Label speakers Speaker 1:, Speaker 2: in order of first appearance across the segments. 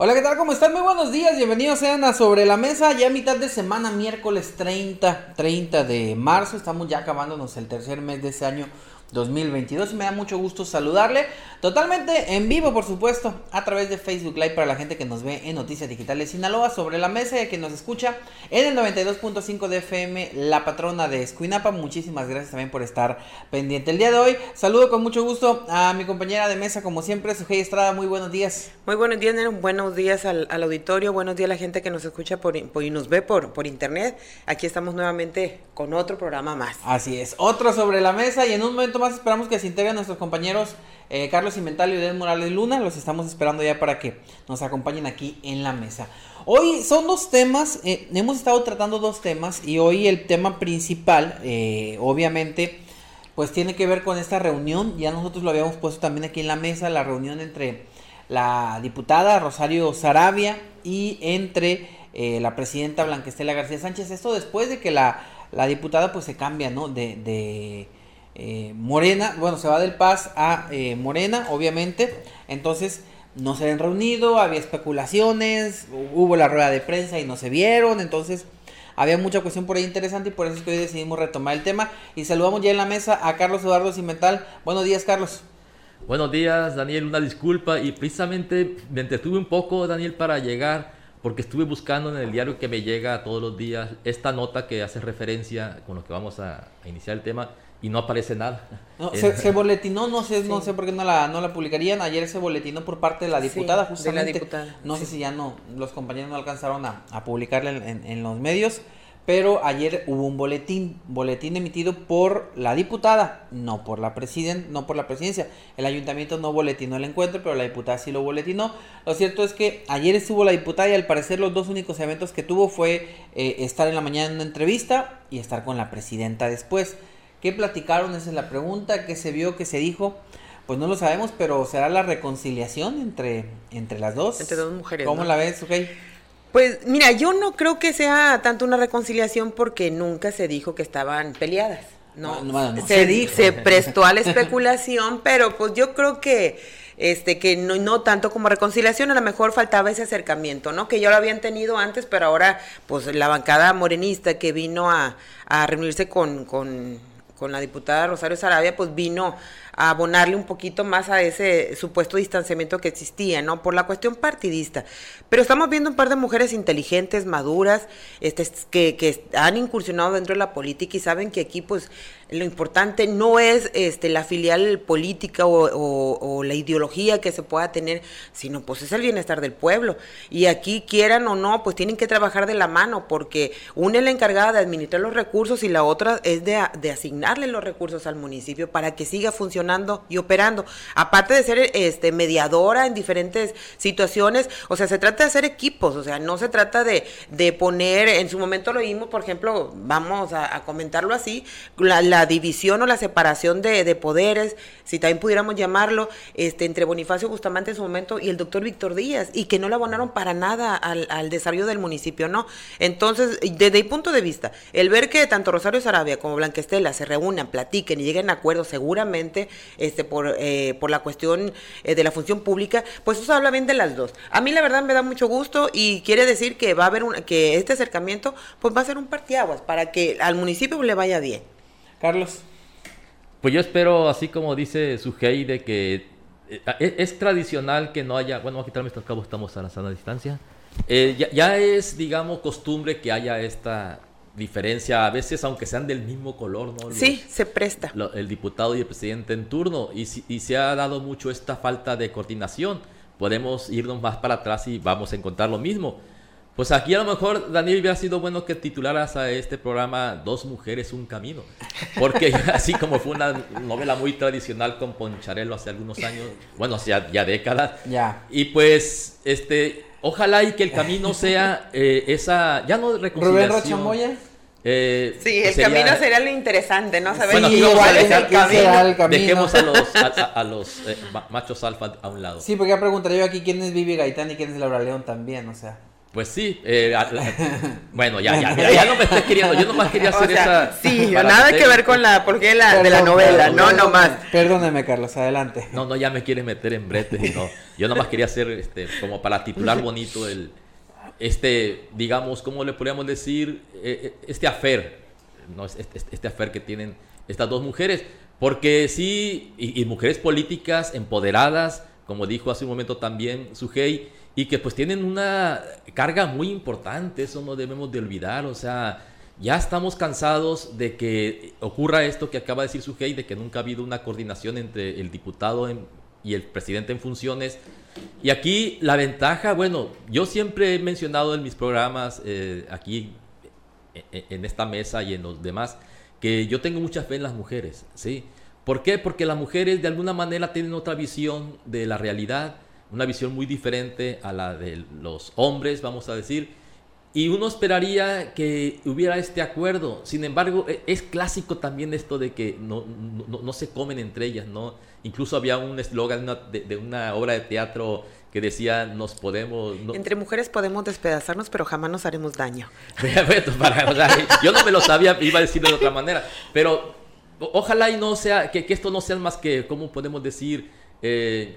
Speaker 1: Hola, ¿qué tal? ¿Cómo están? Muy buenos días, bienvenidos sean a Sobre la Mesa, ya mitad de semana, miércoles 30, 30 de marzo, estamos ya acabándonos el tercer mes de este año 2022 y me da mucho gusto saludarle. Totalmente en vivo por supuesto a través de Facebook Live para la gente que nos ve en Noticias Digitales Sinaloa sobre la mesa y a quien nos escucha en el 92.5 de FM La Patrona de Escuinapa. Muchísimas gracias también por estar pendiente. El día de hoy saludo con mucho gusto a mi compañera de mesa como siempre Sujei Estrada. Muy buenos días.
Speaker 2: Muy buenos días buenos días al, auditorio. Buenos días a la gente que nos escucha por, y nos ve por, por internet. Aquí estamos nuevamente con otro programa más.
Speaker 1: Así es otro sobre la mesa y en un momento más esperamos que se integren nuestros compañeros eh, Carlos Cimental y Oded Morales Luna. Los estamos esperando ya para que nos acompañen aquí en la mesa. Hoy son dos temas, eh, hemos estado tratando dos temas y hoy el tema principal, eh, obviamente, pues tiene que ver con esta reunión. Ya nosotros lo habíamos puesto también aquí en la mesa, la reunión entre la diputada Rosario Sarabia y entre la presidenta Blanquestela García Sánchez. Esto después de que la, diputada pues se cambia, ¿no? de eh, Morena, bueno, se va del Paz a eh, Morena, obviamente. Entonces, no se han reunido, había especulaciones, hubo la rueda de prensa y no se vieron. Entonces, había mucha cuestión por ahí interesante y por eso es que hoy decidimos retomar el tema. Y saludamos ya en la mesa a Carlos Eduardo Cimental. Buenos días, Carlos.
Speaker 3: Buenos días, Daniel. Una disculpa. Y precisamente me entretuve un poco, Daniel, para llegar porque estuve buscando en el diario que me llega todos los días esta nota que hace referencia con lo que vamos a iniciar el tema y no aparece nada.
Speaker 1: se, boletinó, no sé, no sé por qué no la, no la publicarían. Ayer se boletinó por parte de la diputada, justamente. no sé si ya no, los compañeros no alcanzaron a, a publicarla en, en, los medios. Pero ayer hubo un boletín, boletín emitido por la diputada, no por la presiden, no por la presidencia. El ayuntamiento no boletinó el encuentro, pero la diputada sí lo boletinó. Lo cierto es que ayer estuvo la diputada y al parecer los dos únicos eventos que tuvo fue eh, estar en la mañana en una entrevista y estar con la presidenta después. ¿Qué platicaron? Esa es la pregunta. ¿Qué se vio? ¿Qué se dijo? Pues no lo sabemos, pero ¿será la reconciliación entre, entre las dos?
Speaker 2: Entre dos mujeres.
Speaker 1: ¿Cómo la ves, okay?
Speaker 2: Pues mira, yo no creo que sea tanto una reconciliación porque nunca se dijo que estaban peleadas. No, se, se prestó a la especulación, pero pues yo creo que este que no, no tanto como reconciliación, a lo mejor faltaba ese acercamiento, ¿no? Que ya lo habían tenido antes, pero ahora pues la bancada morenista que vino a, a reunirse con, con con la diputada Rosario Sarabia, pues vino a abonarle un poquito más a ese supuesto distanciamiento que existía, ¿no? Por la cuestión partidista. Pero estamos viendo un par de mujeres inteligentes, maduras, este, que, que han incursionado dentro de la política y saben que aquí, pues, lo importante no es este, la filial política o, la ideología que se pueda tener, sino pues es el bienestar del pueblo. Y aquí quieran o no, pues tienen que trabajar de la mano, porque una es la encargada de administrar los recursos y la otra es de, de asignarle los recursos al municipio para que siga funcionando y operando. Aparte de ser este, mediadora en diferentes situaciones, o sea, se trata de hacer equipos, o sea, no se trata de, de poner, en su momento lo vimos, por ejemplo, vamos a, comentarlo así, la división o la separación de, poderes, si también pudiéramos llamarlo, este, entre Bonifacio Bustamante en su momento y el doctor Víctor Díaz, y que no le abonaron para nada al, desarrollo del municipio, ¿no? Entonces, desde mi punto de vista, el ver que tanto Rosario Sarabia como Blanquestela se reúnan, platiquen y lleguen a acuerdos seguramente este, por, eh, por la cuestión eh, de la función pública, pues eso habla bien de las dos. A mí la verdad me da mucho gusto y quiere decir que va a haber un, que este acercamiento pues va a ser un partiaguas para que al municipio le vaya bien.
Speaker 1: Carlos.
Speaker 3: Pues yo espero, así como dice Sujei, de que eh, es, tradicional que no haya, bueno, voy a quitarme estos cabos, estamos a la sana distancia. Eh, ya, es, digamos, costumbre que haya esta diferencia, a veces aunque sean del mismo color, ¿no?
Speaker 2: sí, se presta.
Speaker 3: el diputado y el presidente en turno, y, y se ha dado mucho esta falta de coordinación. Podemos irnos más para atrás y vamos a encontrar lo mismo. Pues aquí a lo mejor, Daniel, hubiera sido bueno que titularas a este programa Dos mujeres, un camino. Porque así como fue una novela muy tradicional con Poncharelo hace algunos años, bueno, hace ya, décadas.
Speaker 1: Ya.
Speaker 3: Y pues, este, ojalá y que el camino sea eh, esa, ya no reconciliación.
Speaker 1: Rubén Rocha Moya.
Speaker 2: Eh, sí, el camino sería lo interesante, ¿no?
Speaker 3: Saber bueno, igual es el camino. Dejemos a los, a, los eh, machos alfa a un lado.
Speaker 1: Sí, porque ya preguntaría yo aquí quién es Vivi Gaitán y quién es Laura León también, o sea.
Speaker 3: Pues sí, eh, bueno, ya, ya, ya, no me estés queriendo, yo nomás quería hacer esa...
Speaker 2: Sí, nada que ver con la, porque la, de la novela, no, no más.
Speaker 1: Perdóneme, Carlos, adelante.
Speaker 3: No, no, ya me quiere meter en bretes no, yo nomás quería hacer, este, como para titular bonito el, este, digamos, ¿cómo le podríamos decir? Eh, eh, este afer, ¿no? Este, este, afer que tienen estas dos mujeres, porque sí, y, mujeres políticas empoderadas, como dijo hace un momento también Sujei, y que pues tienen una carga muy importante, eso no debemos de olvidar, o sea, ya estamos cansados de que ocurra esto que acaba de decir Sujei, de que nunca ha habido una coordinación entre el diputado y el presidente en funciones. Y aquí la ventaja, bueno, yo siempre he mencionado en mis programas, eh, aquí e, e, en esta mesa y en los demás, que yo tengo mucha fe en las mujeres, ¿sí? ¿Por qué? Porque las mujeres de alguna manera tienen otra visión de la realidad, una visión muy diferente a la de los hombres, vamos a decir, y uno esperaría que hubiera este acuerdo. Sin embargo, e, es clásico también esto de que no, no, se comen entre ellas, ¿no? Incluso había un eslogan de, una obra de teatro que decía, nos podemos...
Speaker 2: Entre mujeres podemos despedazarnos, pero jamás nos haremos daño.
Speaker 3: yo no me lo sabía, iba a decirlo de otra manera, pero ojalá y no sea, que, que esto no sea más que, ¿cómo podemos decir? Eh,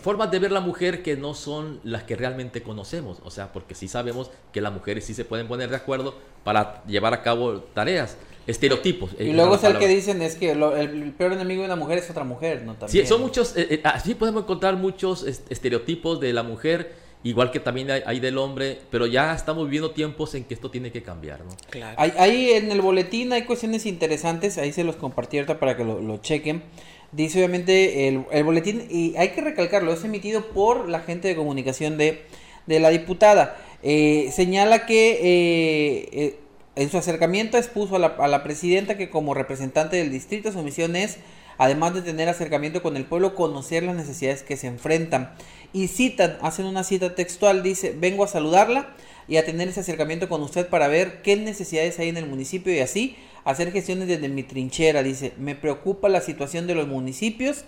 Speaker 3: formas de ver la mujer que no son las que realmente conocemos. O sea, porque sí sabemos que las mujeres sí se pueden poner de acuerdo para llevar a cabo tareas. Estereotipos.
Speaker 1: Y luego es el que dicen es que el peor enemigo de una mujer es otra mujer, ¿no?
Speaker 3: Sí, son muchos, eh, eh, así podemos encontrar muchos estereotipos de la mujer, igual que también hay, del hombre, pero ya estamos viviendo tiempos en que esto tiene que cambiar, ¿no?
Speaker 1: Claro. Ahí, en el boletín hay cuestiones interesantes, ahí se los compartí ahorita para que lo, lo chequen. Dice obviamente el, boletín, y hay que recalcarlo, es emitido por la gente de comunicación de, la diputada. Eh, señala que eh, eh, en su acercamiento expuso a la, a la, presidenta que como representante del distrito su misión es, además de tener acercamiento con el pueblo, conocer las necesidades que se enfrentan. Y citan, hacen una cita textual, dice, vengo a saludarla y a tener ese acercamiento con usted para ver qué necesidades hay en el municipio y así hacer gestiones desde mi trinchera. Dice, me preocupa la situación de los municipios,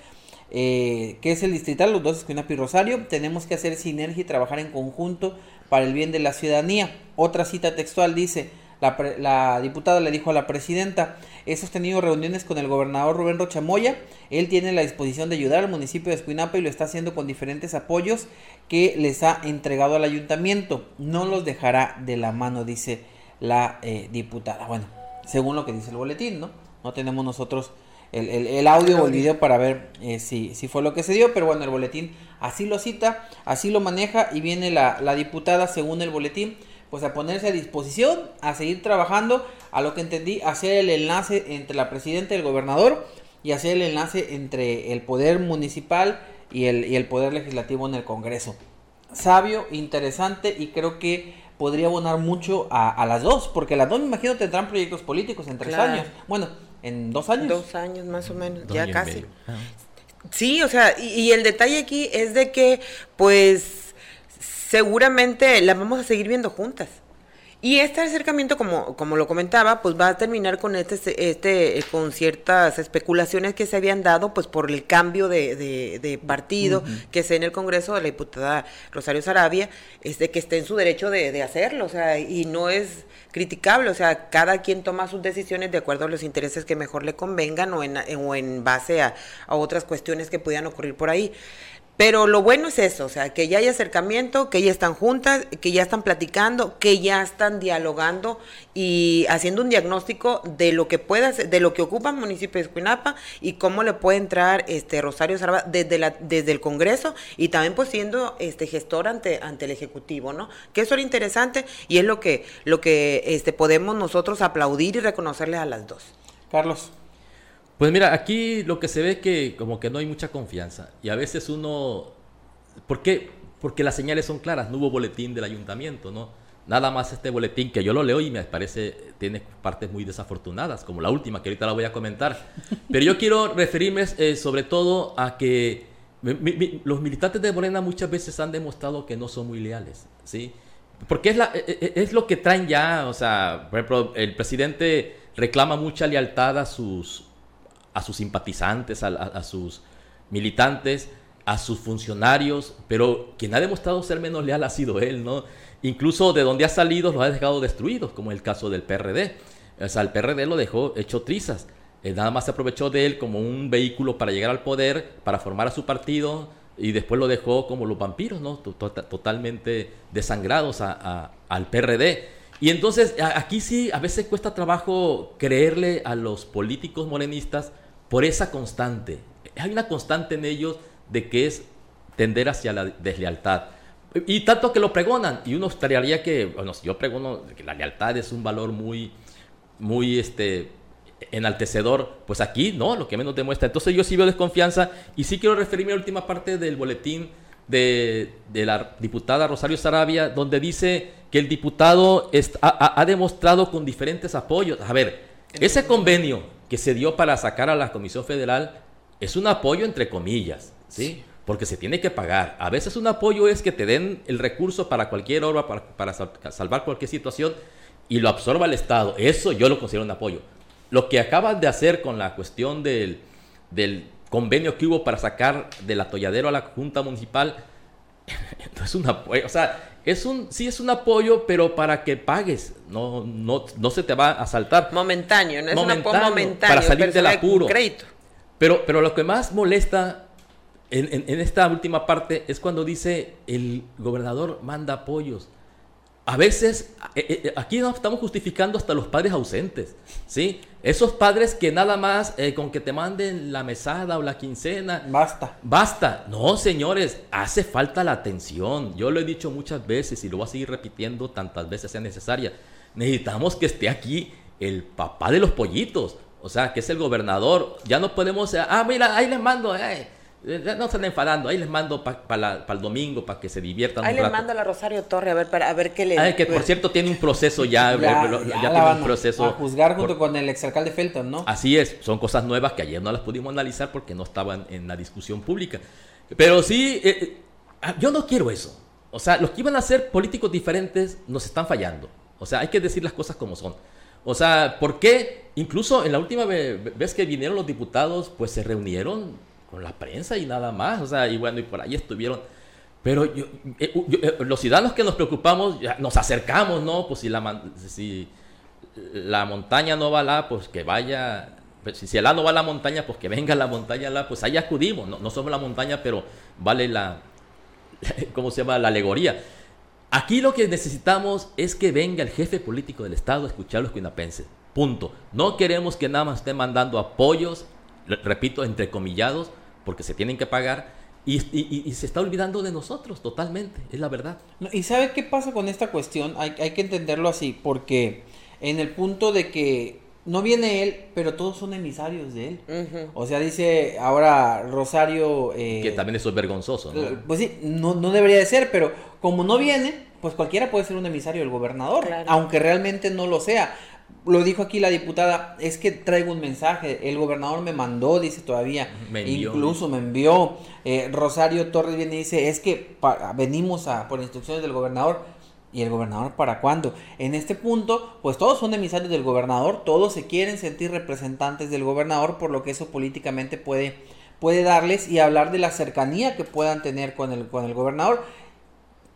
Speaker 1: eh, que es el distrital, los dos Escuinapi Rosario. Tenemos que hacer sinergia y trabajar en conjunto para el bien de la ciudadanía. Otra cita textual dice, la, la, diputada le dijo a la presidenta, he sostenido reuniones con el gobernador Rubén Rochamoya, él tiene la disposición de ayudar al municipio de Escuinapa y lo está haciendo con diferentes apoyos que les ha entregado al ayuntamiento. No los dejará de la mano, dice la eh, diputada. Bueno, según lo que dice el boletín, ¿no? No tenemos nosotros el, audio o el video para ver eh, si, si, fue lo que se dio, pero bueno, el boletín así lo cita, así lo maneja y viene la, la diputada, según el boletín, pues a ponerse a disposición, a seguir trabajando, a lo que entendí, hacer el enlace entre la presidenta y el gobernador y hacer el enlace entre el poder municipal y el, y el poder legislativo en el Congreso. Sabio, interesante y creo que podría abonar mucho a, las dos, porque las dos me imagino tendrán proyectos políticos en tres años. Bueno, en dos años.
Speaker 2: Dos años más o menos, ya casi. Sí, o sea, y, el detalle aquí es de que, pues, seguramente las vamos a seguir viendo juntas. Y este acercamiento, como, como lo comentaba, pues va a terminar con este, este, con ciertas especulaciones que se habían dado, pues por el cambio de, de, partido que se en el Congreso de la diputada Rosario Sarabia, es de que esté en su derecho de, de hacerlo, o sea, y no es criticable, o sea, cada quien toma sus decisiones de acuerdo a los intereses que mejor le convengan o en, o en base a, a otras cuestiones que pudieran ocurrir por ahí. Pero lo bueno es eso, o sea, que ya hay acercamiento, que ya están juntas, que ya están platicando, que ya están dialogando y haciendo un diagnóstico de lo que pueda, de lo que ocupa el municipio de Escuinapa y cómo le puede entrar este Rosario Sarva desde la, desde el Congreso y también pues siendo este gestor ante, ante el Ejecutivo, ¿no? Que eso era interesante y es lo que, lo que este podemos nosotros aplaudir y reconocerle a las dos.
Speaker 1: Carlos.
Speaker 3: Pues mira, aquí lo que se ve es que como que no hay mucha confianza y a veces uno... ¿Por qué? Porque las señales son claras, no hubo boletín del ayuntamiento, ¿no? Nada más este boletín que yo lo leo y me parece tiene partes muy desafortunadas, como la última que ahorita la voy a comentar. Pero yo quiero referirme eh, sobre todo a que los militantes de Morena muchas veces han demostrado que no son muy leales, ¿sí? Porque es, la, e, e, es lo que traen ya, o sea, por ejemplo, el presidente reclama mucha lealtad a sus, a sus simpatizantes, a, sus militantes, a sus funcionarios, pero quien ha demostrado ser menos leal ha sido él, ¿no? Incluso de donde ha salido los ha dejado destruidos, como el caso del PRD. O sea, el PRD lo dejó hecho trizas. Eh, nada más se aprovechó de él como un vehículo para llegar al poder, para formar a su partido, y después lo dejó como los vampiros, ¿no? Totalmente desangrados al PRD. Y entonces aquí sí a veces cuesta trabajo creerle a los políticos morenistas por esa constante. Hay una constante en ellos de que es tender hacia la deslealtad. Y tanto que lo pregonan, y uno estaría que, bueno, si yo pregono que la lealtad es un valor muy, muy este, enaltecedor, pues aquí no, lo que menos demuestra. Entonces yo sí veo desconfianza y sí quiero referirme a la última parte del boletín de, la diputada Rosario Sarabia, donde dice que el diputado ha, demostrado con diferentes apoyos. A ver, ese convenio que se dio para sacar a la Comisión Federal es un apoyo entre comillas, ¿sí? Porque se tiene que pagar. A veces un apoyo es que te den el recurso para cualquier obra, para, salvar cualquier situación y lo absorba el Estado. Eso yo lo considero un apoyo. Lo que acaban de hacer con la cuestión del, del convenio que hubo para sacar del atolladero a la Junta Municipal, no es un apoyo, o sea, es un, sí es un apoyo, pero para que pagues, no, no, no se te va a saltar.
Speaker 2: Momentáneo, no es un apoyo momentáneo.
Speaker 3: Para salir del apuro. Crédito. Pero, pero lo que más molesta en, en, esta última parte es cuando dice el gobernador manda apoyos. A veces, eh, eh, eh, aquí estamos justificando hasta los padres ausentes, ¿sí? Esos padres que nada más con que te manden la mesada o la quincena.
Speaker 1: Basta.
Speaker 3: Basta. No, señores, hace falta la atención. Yo lo he dicho muchas veces y lo voy a seguir repitiendo tantas veces sea necesaria. Necesitamos que esté aquí el papá de los pollitos, o sea, que es el gobernador. Ya no podemos, ah, mira, ahí les mando, eh, no están enfadando, ahí les mando para el domingo para que se diviertan.
Speaker 2: Ahí les mando a la Rosario Torre a ver para a ver qué le.
Speaker 3: Ah, que por cierto tiene un proceso ya, ya, tiene un proceso.
Speaker 1: A juzgar junto con el exalcalde Felton, ¿no?
Speaker 3: Así es, son cosas nuevas que ayer no las pudimos analizar porque no estaban en la discusión pública. Pero sí, eh, eh, ah, yo no quiero eso. O sea, los que iban a ser políticos diferentes nos están fallando. O sea, hay que decir las cosas como son. O sea, ¿por qué? Incluso en la última vez que vinieron los diputados, pues se reunieron con la prensa y nada más. O sea, y bueno, y por ahí estuvieron. Pero yo, eh, eh, los ciudadanos que nos preocupamos, nos acercamos, ¿no? Pues si la, si la montaña no va la, pues que vaya. Pues si el A no va a la montaña, pues que venga la montaña la, pues ahí acudimos. No, no somos la montaña, pero vale la. ¿Cómo se llama? La alegoría. Aquí lo que necesitamos es que venga el jefe político del Estado a escuchar a los cuinapenses. Punto. No queremos que nada más esté mandando apoyos, repito, entrecomillados, porque se tienen que pagar y, se está olvidando de nosotros totalmente, es la verdad.
Speaker 1: ¿Y sabe qué pasa con esta cuestión? Hay, que entenderlo así, porque en el punto de que no viene él, pero todos son emisarios de él. O sea, dice ahora Rosario...
Speaker 3: Eh, que también eso es vergonzoso. ¿no?
Speaker 1: Pues sí, no, no debería de ser, pero como no viene, pues cualquiera puede ser un emisario del gobernador, aunque realmente no lo sea lo dijo aquí la diputada, es que traigo un mensaje, el gobernador me mandó, dice todavía, incluso me envió, eh, Rosario Torres viene y dice, es que venimos a, por instrucciones del gobernador, ¿y el gobernador para cuándo? En este punto, pues todos son emisarios del gobernador, todos se quieren sentir representantes del gobernador, por lo que eso políticamente puede, puede darles y hablar de la cercanía que puedan tener con el, con el gobernador.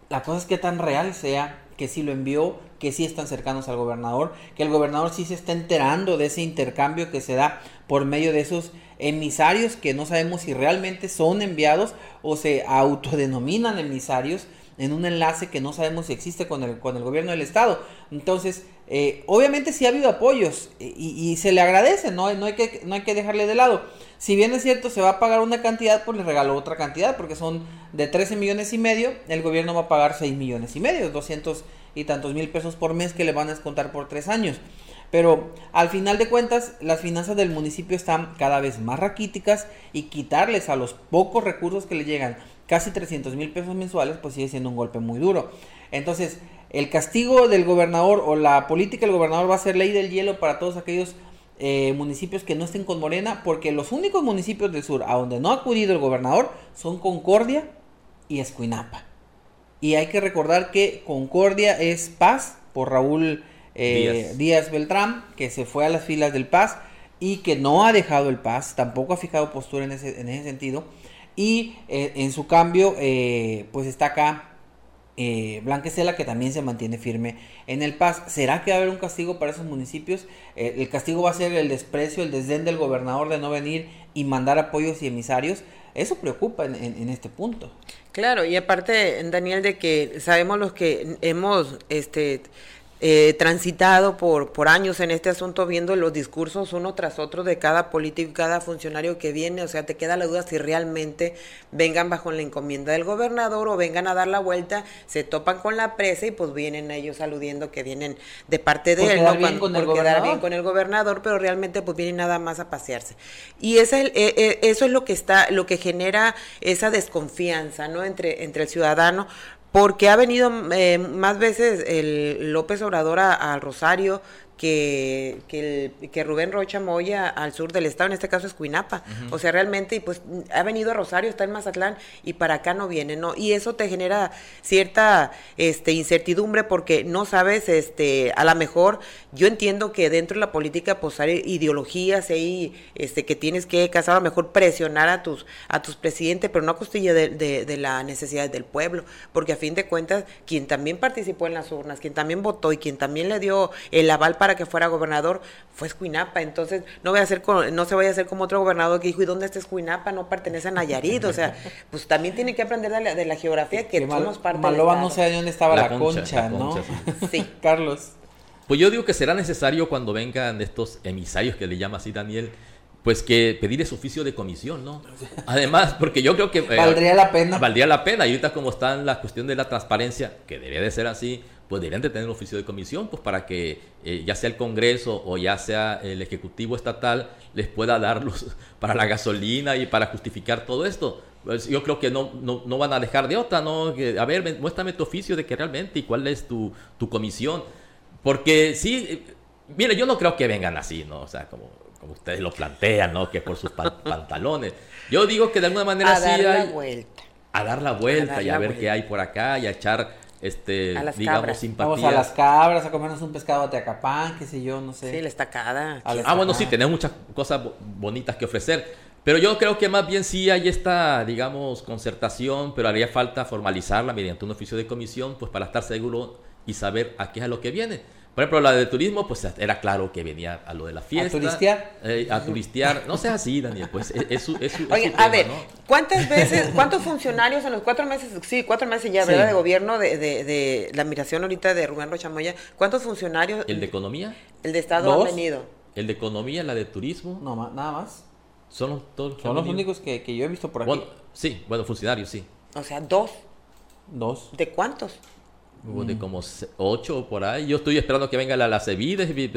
Speaker 1: La cosa es que tan real sea que sí lo envió, que sí están cercanos al gobernador, que el gobernador sí se está enterando de ese intercambio que se da por medio de esos emisarios que no sabemos si realmente son enviados o se autodenominan emisarios en un enlace que no sabemos si existe con el, con el gobierno del estado. Entonces, eh, obviamente sí ha habido apoyos y, se le agradece, ¿no? No, hay que, no hay que dejarle de lado. Si bien es cierto, se va a pagar una cantidad, pues le regaló otra cantidad, porque son de 13 millones y medio, el gobierno va a pagar 6 millones y medio, 200 y tantos mil pesos por mes que le van a descontar por tres años. Pero al final de cuentas, las finanzas del municipio están cada vez más raquíticas y quitarles a los pocos recursos que le llegan casi 300 mil pesos mensuales, pues sigue siendo un golpe muy duro. Entonces, el castigo del gobernador o la política del gobernador va a ser ley del hielo para todos aquellos eh, municipios que no estén con Morena, porque los únicos municipios del sur a donde no ha acudido el gobernador son Concordia y Escuinapa. Y hay que recordar que Concordia es Paz por Raúl eh, Díaz. Beltrán, que se fue a las filas del Paz y que no ha dejado el Paz, tampoco ha fijado postura en ese, en ese sentido. y eh, en su cambio, eh, pues está acá eh, que también se mantiene firme en el Paz. ¿Será que va a haber un castigo para esos municipios? Eh, el castigo va a ser el desprecio, el desdén del gobernador de no venir y mandar apoyos y emisarios. Eso preocupa en, este punto.
Speaker 2: Claro, y aparte, Daniel, de que sabemos los que hemos este, eh, transitado por, por años en este asunto viendo los discursos uno tras otro de cada político y cada funcionario que viene, o sea, te queda la duda si realmente vengan bajo la encomienda del gobernador o vengan a dar la vuelta, se topan con la presa y pues vienen ellos aludiendo que vienen de parte de él,
Speaker 1: ¿no? bien con el
Speaker 2: quedar bien con el gobernador, pero realmente pues vienen nada más a pasearse. Y ese, eh, eh, eso es lo que está, lo que genera esa desconfianza, ¿no? Entre, entre el ciudadano, porque ha venido eh, más veces el López Obrador al Rosario, que, que, Rubén Rocha Moya al sur del estado, en este caso es Cuinapa. O sea, realmente, pues ha venido a Rosario, está en Mazatlán y para acá no viene, ¿no? Y eso te genera cierta este, incertidumbre porque no sabes, este, a lo mejor, yo entiendo que dentro de la política, pues hay ideologías ahí, este, que tienes que casar, a lo mejor presionar a tus, a tus presidentes, pero no a costilla de, de, de las necesidades del pueblo, porque a fin de cuentas, quien también participó en las urnas, quien también votó y quien también le dio el aval para para que fuera gobernador fue Escuinapa. Entonces, no voy a hacer no se vaya a hacer como otro gobernador que dijo, ¿y dónde está Escuinapa? No pertenece a Nayarit. O sea, pues también tiene que aprender de la, geografía que, somos parte
Speaker 1: Maloba no sé de dónde estaba la, concha, ¿no?
Speaker 2: sí.
Speaker 1: Carlos.
Speaker 3: Pues yo digo que será necesario cuando vengan estos emisarios que le llama así Daniel, pues que pedir ese oficio de comisión, ¿no? Además, porque yo creo que...
Speaker 1: Eh, valdría la pena.
Speaker 3: Valdría la pena. Y ahorita como está la cuestión de la transparencia, que debería de ser así, pues deberían de tener un oficio de comisión, pues para que eh, ya sea el Congreso o ya sea el Ejecutivo Estatal les pueda darlos para la gasolina y para justificar todo esto. Pues yo creo que no, no, van a dejar de otra, ¿no? a ver, muéstrame tu oficio de que realmente y cuál es tu, tu comisión. Porque sí, eh, mire, yo no creo que vengan así, ¿no? O sea, como, como ustedes lo plantean, ¿no? Que por sus pantalones. Yo digo que de alguna manera
Speaker 2: a dar la vuelta.
Speaker 3: A dar la vuelta y a ver qué hay por acá y a echar este, digamos, simpatía.
Speaker 1: Vamos a las cabras a comernos un pescado de acapán, qué sé yo, no sé.
Speaker 2: Sí, la estacada.
Speaker 3: Ah, bueno, sí, tenemos muchas cosas bonitas que ofrecer. Pero yo creo que más bien sí hay esta, digamos, concertación, pero haría falta formalizarla mediante un oficio de comisión, pues para estar seguro y saber a qué es a lo que viene. Por ejemplo, la de turismo, pues era claro que venía a lo de la fiesta.
Speaker 1: ¿A turistear?
Speaker 3: Eh, a turistear. No sea así, Daniel, pues es, es, es,
Speaker 2: Oye, a ver, ¿cuántas veces, cuántos funcionarios en los cuatro meses, sí, cuatro meses ya, ¿verdad? De gobierno de, de, la admiración ahorita de Rubén Rochamoya, ¿cuántos funcionarios?
Speaker 3: ¿El de economía?
Speaker 2: El de Estado han venido.
Speaker 3: ¿El de economía, la de turismo?
Speaker 1: No, nada más.
Speaker 3: Son los, todos
Speaker 1: Son los únicos que, que, yo he visto por aquí.
Speaker 3: sí, bueno, funcionarios, sí.
Speaker 2: O sea, dos.
Speaker 1: Dos.
Speaker 2: ¿De cuántos?
Speaker 3: De mm. como ocho por ahí. Yo estoy esperando que venga la, la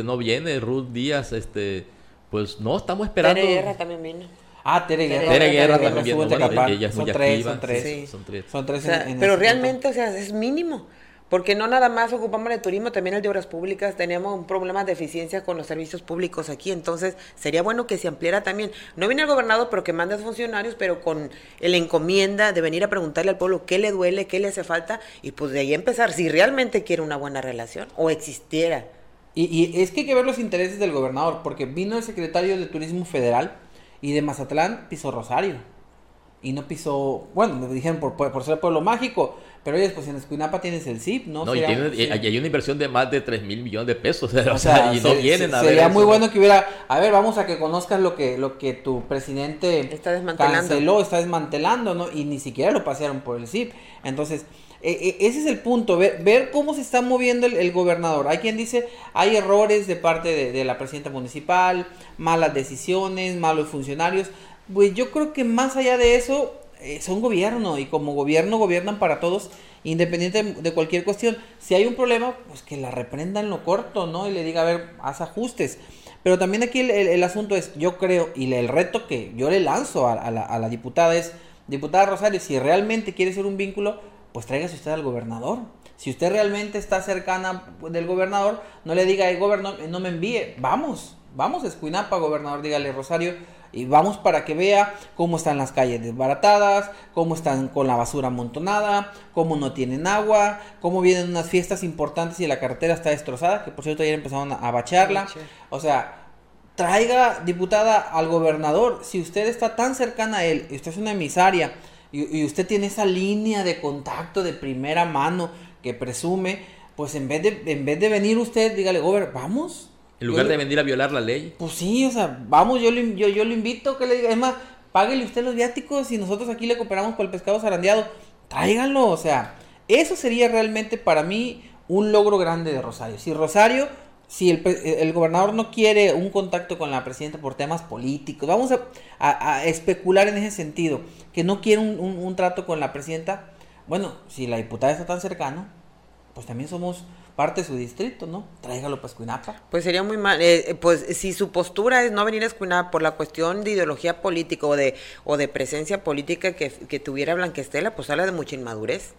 Speaker 3: no viene, Ruth Díaz, este, pues no, estamos esperando.
Speaker 2: Tere Guerra también viene.
Speaker 1: Ah, Tere Guerra.
Speaker 3: Tere Guerra también viene.
Speaker 1: ella es son, muy tres, son tres, son tres, son tres.
Speaker 2: pero realmente, o sea, es mínimo. Porque no nada más ocupamos el turismo, también el de obras públicas. Tenemos un problema de eficiencia con los servicios públicos aquí. Entonces, sería bueno que se ampliara también. No viene el gobernador, pero que mande a funcionarios, pero con la encomienda de venir a preguntarle al pueblo qué le duele, qué le hace falta. Y pues de ahí empezar, si realmente quiere una buena relación o existiera.
Speaker 1: Y, y es que hay que ver los intereses del gobernador, porque vino el secretario de Turismo Federal y de Mazatlán pisó Rosario y no pisó, bueno, me dijeron por, por, ser pueblo mágico, pero oye, pues en Escuinapa tienes el ZIP, ¿no?
Speaker 3: No, y, hay una inversión de más de 3 mil millones de pesos, o, sea, y no vienen a
Speaker 1: Sería muy bueno que hubiera, a ver, vamos a que conozcas lo que, lo que tu presidente
Speaker 2: está desmantelando.
Speaker 1: canceló, está desmantelando, ¿no? Y ni siquiera lo pasearon por el ZIP. Entonces, e, e, ese es el punto, ver, ver cómo se está moviendo el, gobernador. Hay quien dice, hay errores de parte de, de la presidenta municipal, malas decisiones, malos funcionarios pues yo creo que más allá de eso, son gobierno y como gobierno gobiernan para todos, independiente de cualquier cuestión. Si hay un problema, pues que la reprenda en lo corto, ¿no? Y le diga, a ver, haz ajustes. Pero también aquí el, asunto es, yo creo, y el reto que yo le lanzo a, la, a la diputada es, diputada Rosario, si realmente quiere ser un vínculo, pues tráigase usted al gobernador. Si usted realmente está cercana del gobernador, no le diga, hey, gobernador, no me envíe, vamos, vamos a Escuinapa, gobernador, dígale, Rosario, y vamos para que vea cómo están las calles desbaratadas, cómo están con la basura amontonada, cómo no tienen agua, cómo vienen unas fiestas importantes y la carretera está destrozada, que por cierto ayer empezaron a bacharla. O sea, traiga, diputada, al gobernador. Si usted está tan cercana a él, y usted es una emisaria, y, usted tiene esa línea de contacto de primera mano que presume, pues en vez de, en vez de venir usted, dígale, gober, vamos.
Speaker 3: En lugar de venir a violar la ley.
Speaker 1: Pues sí, o sea, vamos, yo, yo, yo le invito que le diga, es más, páguele usted los viáticos y nosotros aquí le cooperamos con el pescado zarandeado. Tráiganlo, o sea, eso sería realmente para mí un logro grande de Rosario. Si Rosario, si el, gobernador no quiere un contacto con la presidenta por temas políticos, vamos a, especular en ese sentido, que no quiere un, trato con la presidenta, bueno, si la diputada está tan cercana, pues también somos parte de su distrito, ¿no? Tráigalo para Escuinapa.
Speaker 2: Pues sería muy mal, eh, pues si su postura es no venir a Escuinapa por la cuestión de ideología política o de, o de presencia política que, que tuviera Blanquestela, pues habla de mucha inmadurez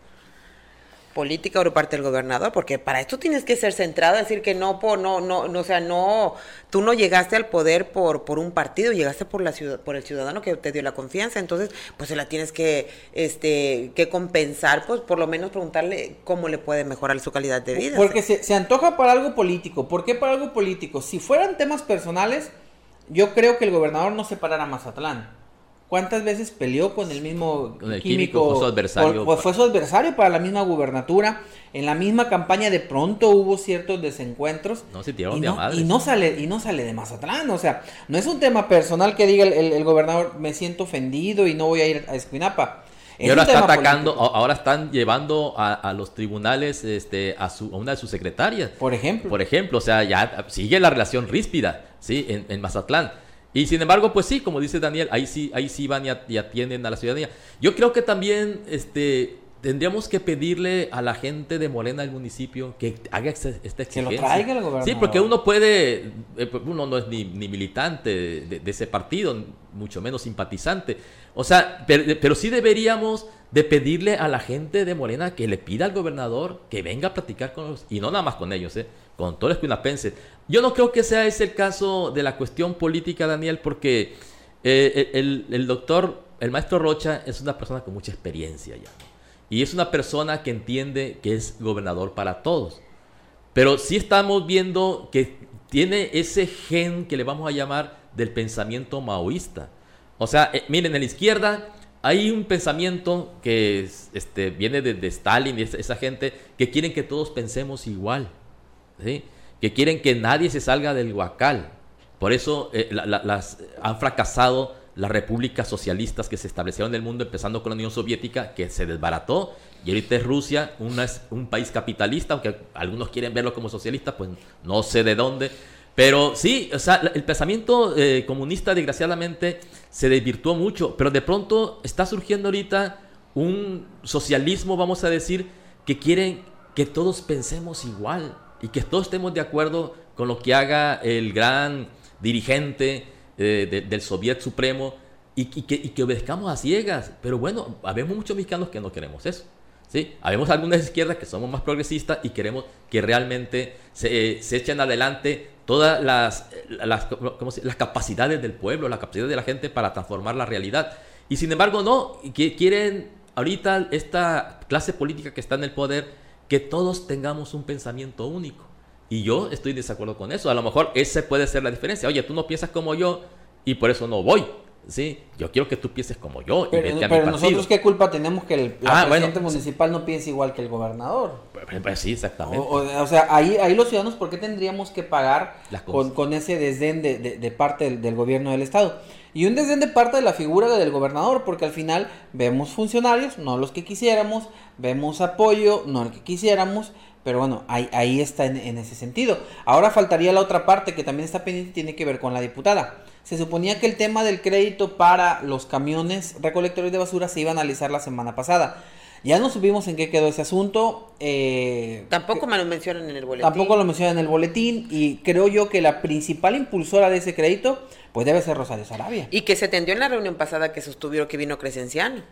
Speaker 2: política por parte del gobernador, porque para esto tienes que ser centrado, decir que no, por, no, no, no, o sea, no, tú no llegaste al poder por, por un partido, llegaste por la ciudad, por el ciudadano que te dio la confianza, entonces, pues se la tienes que, este, que compensar, pues por lo menos preguntarle cómo le puede mejorar su calidad de vida.
Speaker 1: Porque se, se antoja para algo político, ¿por qué para algo político? Si fueran temas personales, yo creo que el gobernador no separara Mazatlán. ¿Cuántas veces peleó con el mismo químico?
Speaker 3: fue su adversario.
Speaker 1: pues fue su adversario para la misma gubernatura. En la misma campaña de pronto hubo ciertos desencuentros.
Speaker 3: No se
Speaker 1: tiraron y no, y no sale Y no sale de Mazatlán. O sea, no es un tema personal que diga el, gobernador me siento ofendido y no voy a ir a Escuinapa.
Speaker 3: y ahora está atacando, ahora están llevando a, los tribunales este, a, su, una de sus secretarias.
Speaker 1: Por ejemplo.
Speaker 3: Por ejemplo, o sea, ya sigue la relación ríspida, ¿sí? En, en Mazatlán. Y sin embargo, pues sí, como dice Daniel, ahí sí, ahí sí van y, atienden a la ciudadanía. Yo creo que también este, tendríamos que pedirle a la gente de Morena del municipio que haga esta exigencia.
Speaker 1: Que lo traiga el gobernador.
Speaker 3: Sí, porque uno puede, eh, pues, uno no es ni, militante de, ese partido, mucho menos simpatizante. O sea, pero, sí deberíamos de pedirle a la gente de Morena que le pida al gobernador que venga a platicar con los, y no nada más con ellos, ¿eh? Con todos los cuinapenses. Yo no creo que sea ese el caso de la cuestión política, Daniel, porque eh, el, doctor, el maestro Rocha es una persona con mucha experiencia ya. Y es una persona que entiende que es gobernador para todos. Pero sí estamos viendo que tiene ese gen que le vamos a llamar del pensamiento maoísta. O sea, eh, miren, en la izquierda hay un pensamiento que este, viene de, Stalin y esa gente que quieren que todos pensemos igual que quieren que nadie se salga del huacal. Por eso eh, las, han fracasado las repúblicas socialistas que se establecieron en el mundo, empezando con la Unión Soviética, que se desbarató, y ahorita es Rusia, una, un país capitalista, aunque algunos quieren verlo como socialista, pues no sé de dónde. Pero sí, o sea, el pensamiento eh, comunista desgraciadamente se desvirtuó mucho, pero de pronto está surgiendo ahorita un socialismo, vamos a decir, que quieren que todos pensemos igual y que todos estemos de acuerdo con lo que haga el gran dirigente eh, del Soviet Supremo y, que, obedezcamos a ciegas. Pero bueno, habemos muchos mexicanos que no queremos eso. ¿sí? Habemos algunas izquierdas que somos más progresistas y queremos que realmente se, se echen adelante todas las, las, las capacidades del pueblo, la capacidad de la gente para transformar la realidad. Y sin embargo, no, que quieren ahorita esta clase política que está en el poder que todos tengamos un pensamiento único. Y yo estoy de desacuerdo con eso. A lo mejor esa puede ser la diferencia. Oye, tú no piensas como yo y por eso no voy. Sí, yo quiero que tú pienses como yo.
Speaker 1: Pero, y pero nosotros qué culpa tenemos que el ah, presidente municipal no piense igual que el gobernador.
Speaker 3: Pues, pues, pues sí, exactamente.
Speaker 1: O, sea, ahí, ahí los ciudadanos, ¿por qué tendríamos que pagar con, con, ese desdén de, de, parte del, del, gobierno del estado? Y un desdén de parte de la figura del gobernador, porque al final vemos funcionarios, no los que quisiéramos, vemos apoyo, no el que quisiéramos, pero bueno, ahí, ahí está en, en, ese sentido. Ahora faltaría la otra parte que también está pendiente y tiene que ver con la diputada. Se suponía que el tema del crédito para los camiones recolectores de basura se iba a analizar la semana pasada. Ya no supimos en qué quedó ese asunto.
Speaker 2: Eh, tampoco me lo mencionan en el boletín.
Speaker 1: Tampoco lo mencionan en el boletín y creo yo que la principal impulsora de ese crédito pues debe ser Rosario Sarabia.
Speaker 2: Y que se tendió en la reunión pasada que sostuvieron que vino Crescenciano.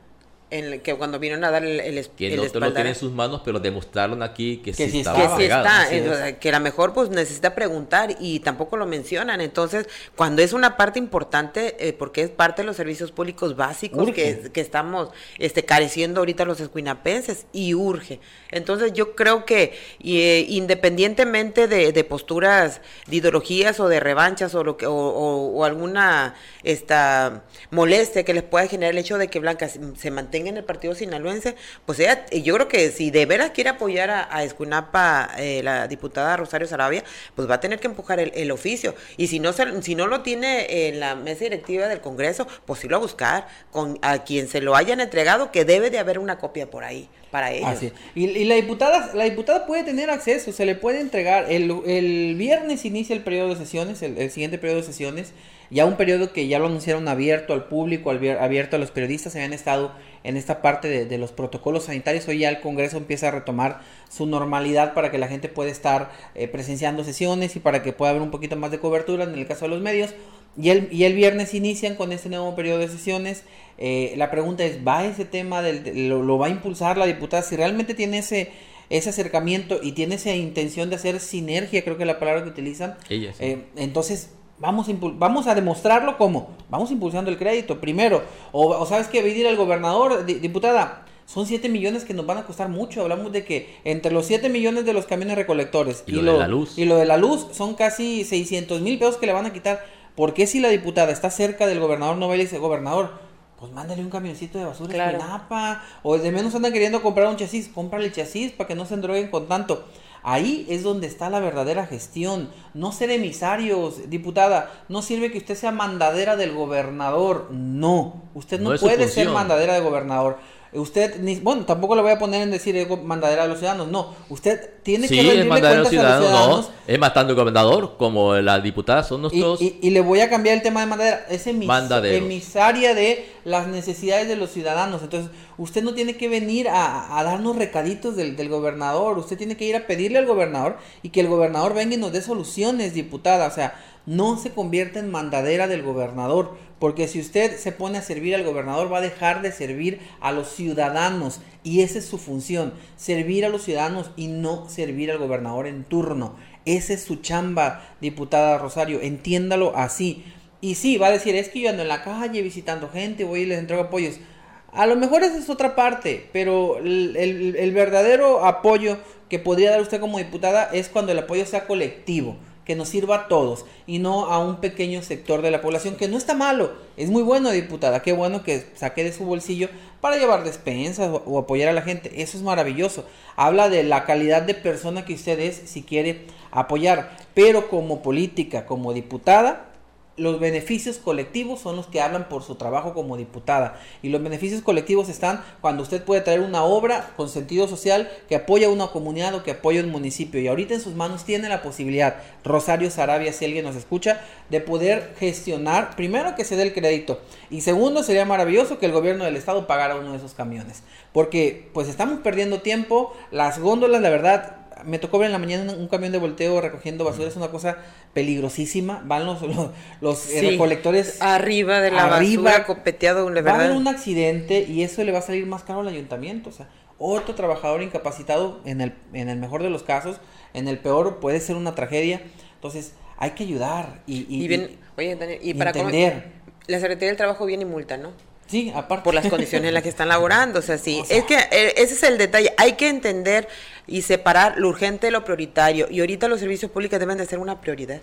Speaker 2: En que cuando vinieron a dar el, el,
Speaker 3: que no lo tiene en sus manos pero demostraron aquí que, sí,
Speaker 2: estaba que sí está que a lo mejor pues necesita preguntar y tampoco lo mencionan. Entonces cuando es una parte importante eh, porque es parte de los servicios públicos básicos que, que, estamos este careciendo ahorita los escuinapenses y urge. Entonces yo creo que eh, independientemente de, de, posturas de ideologías o de revanchas o lo que o, o, alguna esta molestia que les pueda generar el hecho de que Blanca se mantenga en el partido sinaloense, pues yo creo que si de veras quiere apoyar a, Escunapa, eh, la diputada Rosario Sarabia, pues va a tener que empujar el, oficio. Y si no, si no lo tiene en la mesa directiva del Congreso, pues sí lo a buscar con a quien se lo hayan entregado, que debe de haber una copia por ahí para ellos.
Speaker 1: Y, la diputada la diputada puede tener acceso, se le puede entregar. El, el viernes inicia el periodo de sesiones, el, el siguiente periodo de sesiones ya un periodo que ya lo anunciaron abierto al público, abierto a los periodistas, habían estado en esta parte de, los protocolos sanitarios. Hoy ya el Congreso empieza a retomar su normalidad para que la gente pueda estar eh, presenciando sesiones y para que pueda haber un poquito más de cobertura en el caso de los medios. Y el, y el viernes inician con este nuevo periodo de sesiones. Eh, la pregunta es, ¿va ese tema, del, lo, va a impulsar la diputada? Si realmente tiene ese ese acercamiento y tiene esa intención de hacer sinergia, creo que es la palabra que utilizan. Eh, entonces, Vamos a, vamos a demostrarlo como, vamos impulsando el crédito primero. O, sabes que ir al gobernador, diputada, son 7 millones que nos van a costar mucho. Hablamos de que entre los 7 millones de los camiones recolectores
Speaker 3: y, lo, de la luz.
Speaker 1: Y lo de la luz son casi 600 mil pesos que le van a quitar. ¿Por qué si la diputada está cerca del gobernador no va y dice, gobernador, pues mándale un camioncito de basura claro. Napa, o de menos andan queriendo comprar un chasis, cómprale el chasis para que no se endroguen con tanto. Ahí es donde está la verdadera gestión. No ser emisarios, diputada. No sirve que usted sea mandadera del gobernador. No, usted no, puede ser mandadera del gobernador. Usted, ni, bueno, tampoco le voy a poner en decir mandadera a los ciudadanos, no. Usted tiene
Speaker 3: que rendirle cuentas a los ciudadanos. No, es matando al gobernador, como la diputada son nosotros.
Speaker 1: Y, y, le voy a cambiar el tema de mandadera. Es emisaria de las necesidades de los ciudadanos. Entonces, usted no tiene que venir a, darnos recaditos del, del, gobernador. Usted tiene que ir a pedirle al gobernador y que el gobernador venga y nos dé soluciones, diputada. O sea, no se convierta en mandadera del gobernador, porque si usted se pone a servir al gobernador va a dejar de servir a los ciudadanos y esa es su función, servir a los ciudadanos y no servir al gobernador en turno. Esa es su chamba, diputada Rosario, entiéndalo así. Y sí, va a decir, es que yo ando en la calle visitando gente, voy y les entrego apoyos. A lo mejor esa es otra parte, pero el, el verdadero apoyo que podría dar usted como diputada es cuando el apoyo sea colectivo que nos sirva a todos y no a un pequeño sector de la población, que no está malo, es muy bueno, diputada, qué bueno que saque de su bolsillo para llevar despensas o, apoyar a la gente, eso es maravilloso. Habla de la calidad de persona que usted es si quiere apoyar, pero como política, como diputada, los beneficios colectivos son los que hablan por su trabajo como diputada. Y los beneficios colectivos están cuando usted puede traer una obra con sentido social que apoya a una comunidad o que apoya a un municipio. Y ahorita en sus manos tiene la posibilidad, Rosario Sarabia, si alguien nos escucha, de poder gestionar, primero que se dé el crédito. Y segundo, sería maravilloso que el gobierno del estado pagara uno de esos camiones. Porque pues estamos perdiendo tiempo. Las góndolas, la verdad, me tocó ver en la mañana un, camión de volteo recogiendo basura, es una cosa peligrosísima. Van los, los, eh, recolectores
Speaker 2: arriba de la basura, copeteado,
Speaker 1: Va a haber un accidente y eso le va a salir más caro al ayuntamiento. O sea, otro trabajador incapacitado, en el, en el mejor de los casos, en el peor puede ser una tragedia. Entonces, hay que ayudar y, y,
Speaker 2: bien, oye, y, para entender. la Secretaría del Trabajo viene y multa, ¿no?
Speaker 1: Sí, aparte.
Speaker 2: Por las condiciones en las que están laborando. O sea, sí. es que eh, ese es el detalle. Hay que entender y separar lo urgente de lo prioritario. Y ahorita los servicios públicos deben de ser una prioridad.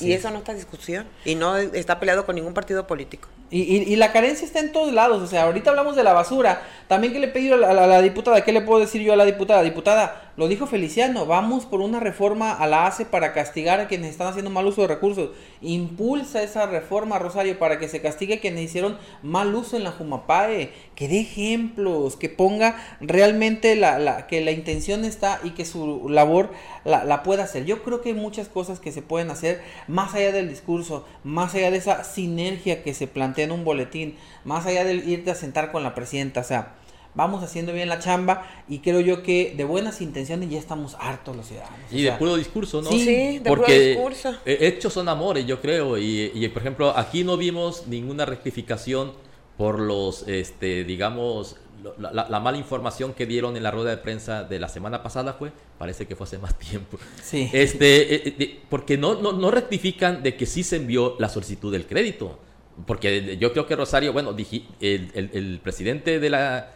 Speaker 2: y eso no está en discusión. Y no está peleado con ningún partido político.
Speaker 1: Y, y, la carencia está en todos lados. O sea, ahorita hablamos de la basura. También que le pedí a la, a la, diputada, ¿qué le puedo decir yo a la diputada? Diputada, lo dijo Feliciano, vamos por una reforma a la ACE para castigar a quienes están haciendo mal uso de recursos. Impulsa esa reforma, Rosario, para que se castigue a quienes hicieron mal uso en la Jumapae. Que dé ejemplos, que ponga realmente la, la, que la intención está y que su labor la, la pueda hacer. Yo creo que hay muchas cosas que se pueden hacer más allá del discurso, más allá de esa sinergia que se plantea en un boletín, más allá de irte a sentar con la presidenta. O sea, vamos haciendo bien la chamba y creo yo que de buenas intenciones ya estamos hartos los ciudadanos.
Speaker 3: Y de puro discurso, ¿no?
Speaker 2: Sí, de puro discurso.
Speaker 3: Hechos son amores, yo creo. Y, y, por ejemplo, aquí no vimos ninguna rectificación por los, este, digamos, la, mala información que dieron en la rueda de prensa de la semana pasada fue, parece que fue hace más tiempo. Sí. Este, eh, eh, porque no, no, no, rectifican de que sí se envió la solicitud del crédito. Porque yo creo que Rosario, bueno, el, el, presidente de la,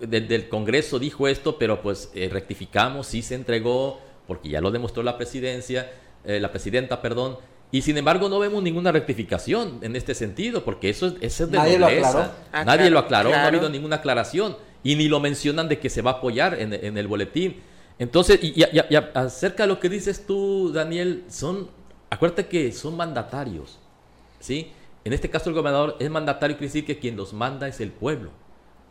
Speaker 3: del Congreso dijo esto, pero pues eh, rectificamos, sí se entregó, porque ya lo demostró la presidencia, la presidenta, perdón, y sin embargo no vemos ninguna rectificación en este sentido, porque eso, es de Nadie Lo aclaró. Ah, Nadie lo aclaró, no ha habido ninguna aclaración. Y ni lo mencionan de que se va a apoyar en, el boletín. Entonces, y, acerca de lo que dices tú, Daniel, son, acuérdate que son mandatarios, ¿sí? En este caso el gobernador es mandatario, quiere decir que quien los manda es el pueblo,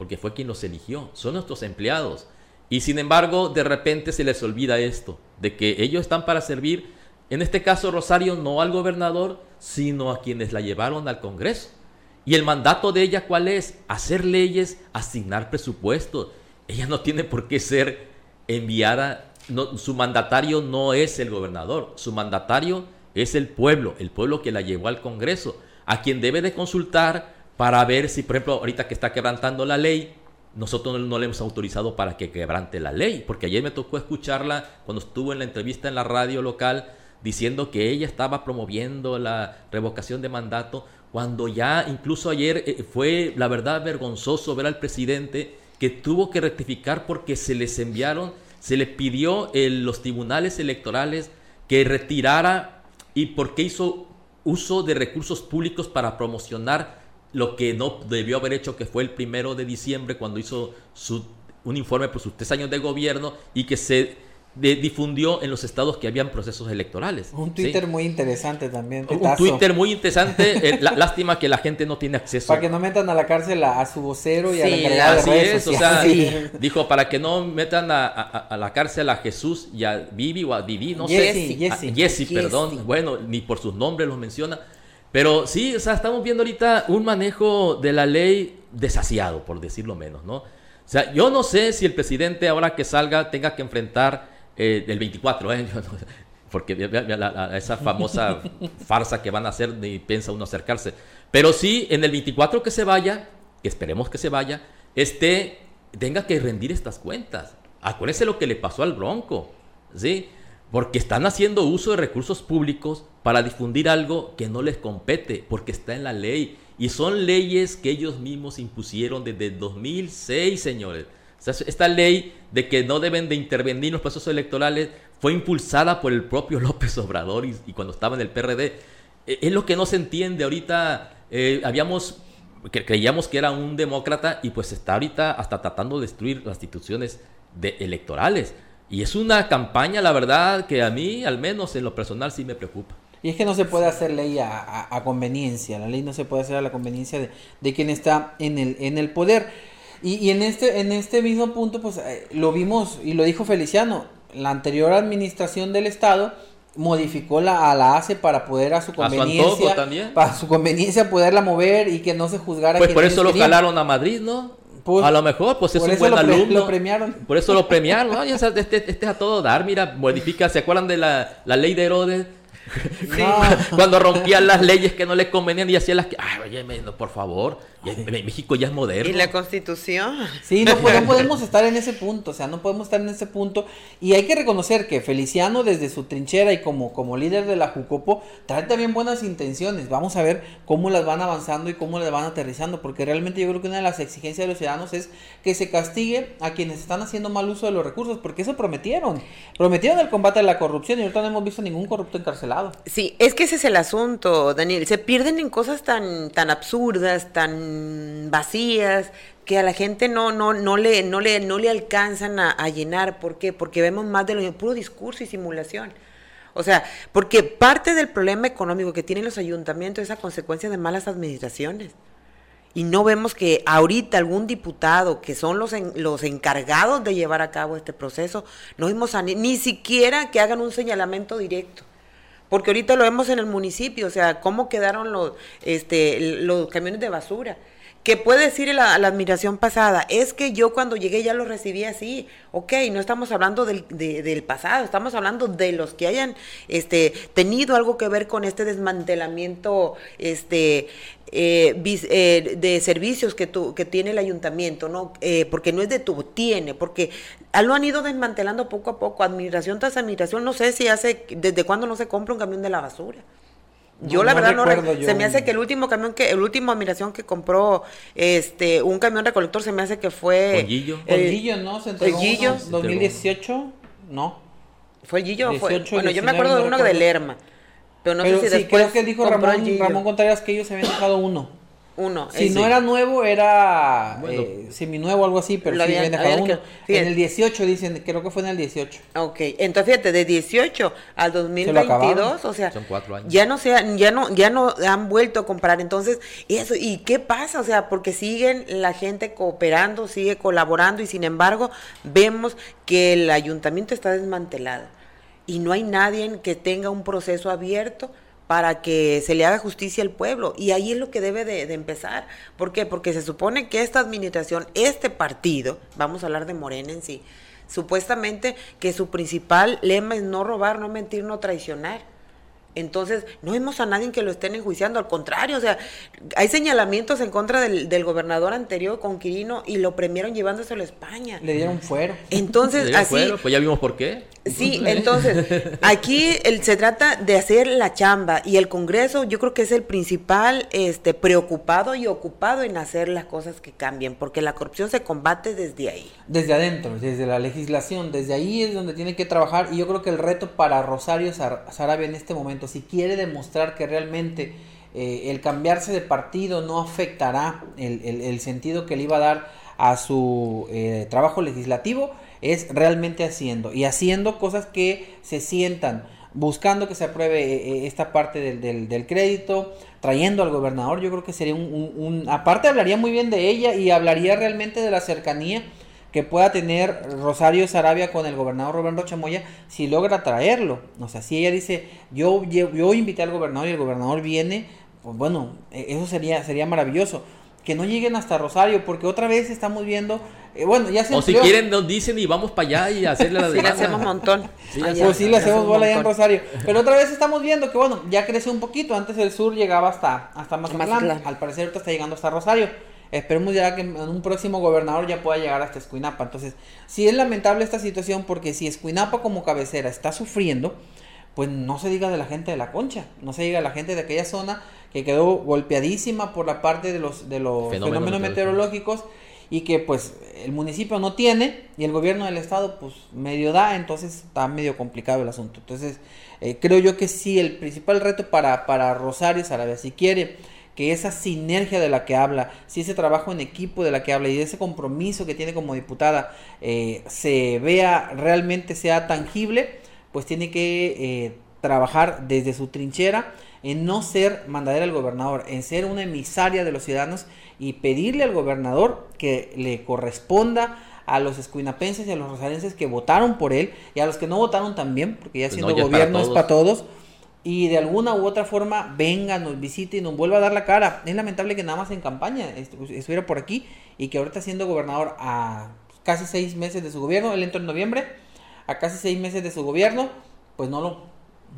Speaker 3: porque fue quien los eligió, son nuestros empleados. Y sin embargo, de repente se les olvida esto, de que ellos están para servir en este caso, Rosario, no al gobernador, sino a quienes la llevaron al Congreso. Y el mandato de ella, ¿cuál es? Hacer leyes, asignar presupuestos. Ella no tiene por qué ser enviada, su mandatario no es el gobernador, su mandatario es el pueblo, el pueblo que la llevó al Congreso, a quien debe de consultar para ver si, por ejemplo, ahorita que está quebrantando la ley, nosotros no le hemos autorizado para que quebrante la ley, porque ayer me tocó escucharla cuando estuvo en la entrevista en la radio local diciendo que ella estaba promoviendo la revocación de mandato, cuando ya incluso ayer eh, fue, la verdad, vergonzoso ver al presidente que tuvo que rectificar porque se les enviaron, se le pidió en los tribunales electorales que retirara y porque hizo uso de recursos públicos para promocionar lo que no debió haber hecho, que fue el primero de diciembre, cuando hizo su, un informe por sus tres años de gobierno y que se difundió en los estados que habían procesos electorales.
Speaker 1: Un Twitter muy interesante también.
Speaker 3: Un Twitter muy interesante. Eh, lástima que la gente no tiene acceso.
Speaker 1: Para que no metan a la cárcel a, su vocero y a la
Speaker 3: así es, o sea, dijo para que no metan a, la cárcel a Jesús y a Vivi o a Vivi, no sé. Jesse, Jesse, perdón. Bueno, ni por sus nombres los menciona. Pero sí, o sea, estamos viendo ahorita un manejo de la ley desasiado, por decirlo menos, ¿no? O sea, yo no sé si el presidente ahora que salga tenga que enfrentar eh, del 24, ¿eh? porque esa famosa farsa que van a hacer, ni piensa uno acercarse. Pero sí, en el 24 que se vaya, que esperemos que se vaya, este, tenga que rendir estas cuentas. Acuérdense lo que le pasó al Bronco, ¿sí? Porque están haciendo uso de recursos públicos para difundir algo que no les compete, porque está en la ley. Y son leyes que ellos mismos impusieron desde el 2006, señores esta ley de que no deben de intervenir en los procesos electorales fue impulsada por el propio López Obrador y, cuando estaba en el PRD. E, es lo que no se entiende. Ahorita eh, habíamos, creíamos que era un demócrata y pues está ahorita hasta tratando de destruir las instituciones de, electorales. Y es una campaña, la verdad, que a mí, al menos en lo personal, sí me preocupa.
Speaker 1: Y es que no se puede hacer ley a, conveniencia. La ley no se puede hacer a la conveniencia de, de quien está en el, en el poder. Y, en, este, en este mismo punto, pues eh, lo vimos y lo dijo Feliciano, la anterior administración del Estado modificó la, a la ACE para poder a su conveniencia, para su conveniencia poderla mover y que no se juzgara.
Speaker 3: Pues por eso lo jalaron a Madrid, ¿no? Pues, a lo mejor, pues es un buen alumno.
Speaker 1: Lo premiaron.
Speaker 3: Por eso lo premiaron. ¿no? este, este, es a todo dar, mira, modifica. ¿Se acuerdan de la, la ley de Herodes? Cuando rompían las leyes que no les convenían y hacían las que, ay, oye, por favor, México ya es moderno.
Speaker 2: ¿Y la constitución?
Speaker 1: Sí, no, podemos estar en ese punto, o sea, no podemos estar en ese punto. Y hay que reconocer que Feliciano, desde su trinchera y como, como líder de la Jucopo, trae también buenas intenciones. Vamos a ver cómo las van avanzando y cómo las van aterrizando, porque realmente yo creo que una de las exigencias de los ciudadanos es que se castigue a quienes están haciendo mal uso de los recursos, porque eso prometieron. Prometieron el combate a la corrupción y ahorita no hemos visto ningún corrupto encarcelado.
Speaker 2: Sí, es que ese es el asunto, Daniel. Se pierden en cosas tan, tan absurdas, tan vacías, que a la gente no, no, no, le, no, le, no le alcanzan a, llenar. ¿Por qué? Porque vemos más de lo puro discurso y simulación. O sea, porque parte del problema económico que tienen los ayuntamientos es a consecuencia de malas administraciones. Y no vemos que ahorita algún diputado, que son los, los encargados de llevar a cabo este proceso, no vimos ni, ni siquiera que hagan un señalamiento directo porque ahorita lo vemos en el municipio, o sea, cómo quedaron los, este, los camiones de basura que puede decir la, admiración pasada, es que yo cuando llegué ya lo recibí así, ok, no estamos hablando del, del pasado, estamos hablando de los que hayan este, tenido algo que ver con este desmantelamiento este, eh, eh, de servicios que, tu, que tiene el ayuntamiento, ¿no? Eh, porque no es de tu, tiene, porque lo han ido desmantelando poco a poco, admiración tras admiración, no sé si hace, desde cuándo no se compra un camión de la basura. Yo la verdad no se me hace que el último camión que el último admiración que compró este un camión recolector se me hace que fue
Speaker 1: el ¿no? Se entregó el 2018, no.
Speaker 2: ¿Fue el Gillo? Fue, bueno, yo me acuerdo de uno de Lerma. Pero no sé si después
Speaker 1: creo que dijo Ramón, Ramón Contreras que ellos habían dejado uno
Speaker 2: uno.
Speaker 1: Si no era nuevo, era bueno, eh, seminuevo o algo así, pero sí habían, dejado uno. en el 18 dicen, creo que fue en el 18.
Speaker 2: Ok, entonces fíjate, de 18 al 2022, o sea,
Speaker 3: Son cuatro años.
Speaker 2: ya no se, ya no, ya no han vuelto a comprar. Entonces, eso, ¿y qué pasa? O sea, porque siguen la gente cooperando, sigue colaborando y sin embargo vemos que el ayuntamiento está desmantelado y no hay nadie que tenga un proceso abierto para que se le haga justicia al pueblo. Y ahí es lo que debe de, empezar. ¿Por qué? Porque se supone que esta administración, este partido, vamos a hablar de Morena en sí, supuestamente que su principal lema es no robar, no mentir, no traicionar. Entonces, no vemos a nadie que lo estén enjuiciando, al contrario, o sea, hay señalamientos en contra del, gobernador anterior, con Quirino, y lo premiaron llevándoselo a España.
Speaker 1: Le dieron fuero.
Speaker 2: Entonces, así.
Speaker 3: Pues ya vimos por qué.
Speaker 2: Sí, entonces, aquí el, se trata de hacer la chamba, y el Congreso yo creo que es el principal este, preocupado y ocupado en hacer las cosas que cambien, porque la corrupción se combate desde ahí.
Speaker 1: Desde adentro, desde la legislación, desde ahí es donde tiene que trabajar, y yo creo que el reto para Rosario Sarabia en este momento si quiere demostrar que realmente eh, el cambiarse de partido no afectará el, sentido que le iba a dar a su eh, trabajo legislativo, es realmente haciendo y haciendo cosas que se sientan, buscando que se apruebe eh, esta parte del, crédito, trayendo al gobernador, yo creo que sería un, aparte hablaría muy bien de ella y hablaría realmente de la cercanía que pueda tener Rosario Sarabia con el gobernador Roberto Chamoya si logra traerlo. O sea, si ella dice, yo, yo invité al gobernador y el gobernador viene, pues bueno, e, eso sería, sería maravilloso. Que no lleguen hasta Rosario, porque otra vez estamos viendo, eh, bueno, ya se
Speaker 3: O si quieren nos dicen y vamos para allá y hacerle la
Speaker 2: Sí, le hacemos un montón.
Speaker 1: Sí, pues sí, le hacemos bola allá en Rosario. Pero otra vez estamos viendo que, bueno, ya crece un poquito. Antes el sur llegaba hasta, hasta Mazatlán. Al parecer ahorita está llegando hasta Rosario. Esperemos ya que en un próximo gobernador ya pueda llegar hasta Escuinapa. Entonces, sí es lamentable esta situación porque si Escuinapa como cabecera está sufriendo, pues no se diga de la gente de la concha, no se diga de la gente de aquella zona que quedó golpeadísima por la parte de los, de los fenómenos, meteorológicos y que pues el municipio no tiene y el gobierno del estado pues medio da, entonces está medio complicado el asunto. Entonces eh, creo yo que sí, el principal reto para, para Rosario Sarabia, si quiere que esa sinergia de la que habla, si ese trabajo en equipo de la que habla y ese compromiso que tiene como diputada eh, se vea realmente sea tangible, pues tiene que eh, trabajar desde su trinchera en no ser mandadera al gobernador, en ser una emisaria de los ciudadanos y pedirle al gobernador que le corresponda a los escuinapenses y a los rosarenses que votaron por él y a los que no votaron también, porque ya pues siendo gobierno es para todos y de alguna u otra forma venga, nos visite y nos vuelva a dar la cara. Es lamentable que nada más en campaña estuviera por aquí y que ahorita siendo gobernador a casi seis meses de su gobierno, él entró en noviembre, a casi seis meses de su gobierno, pues no lo,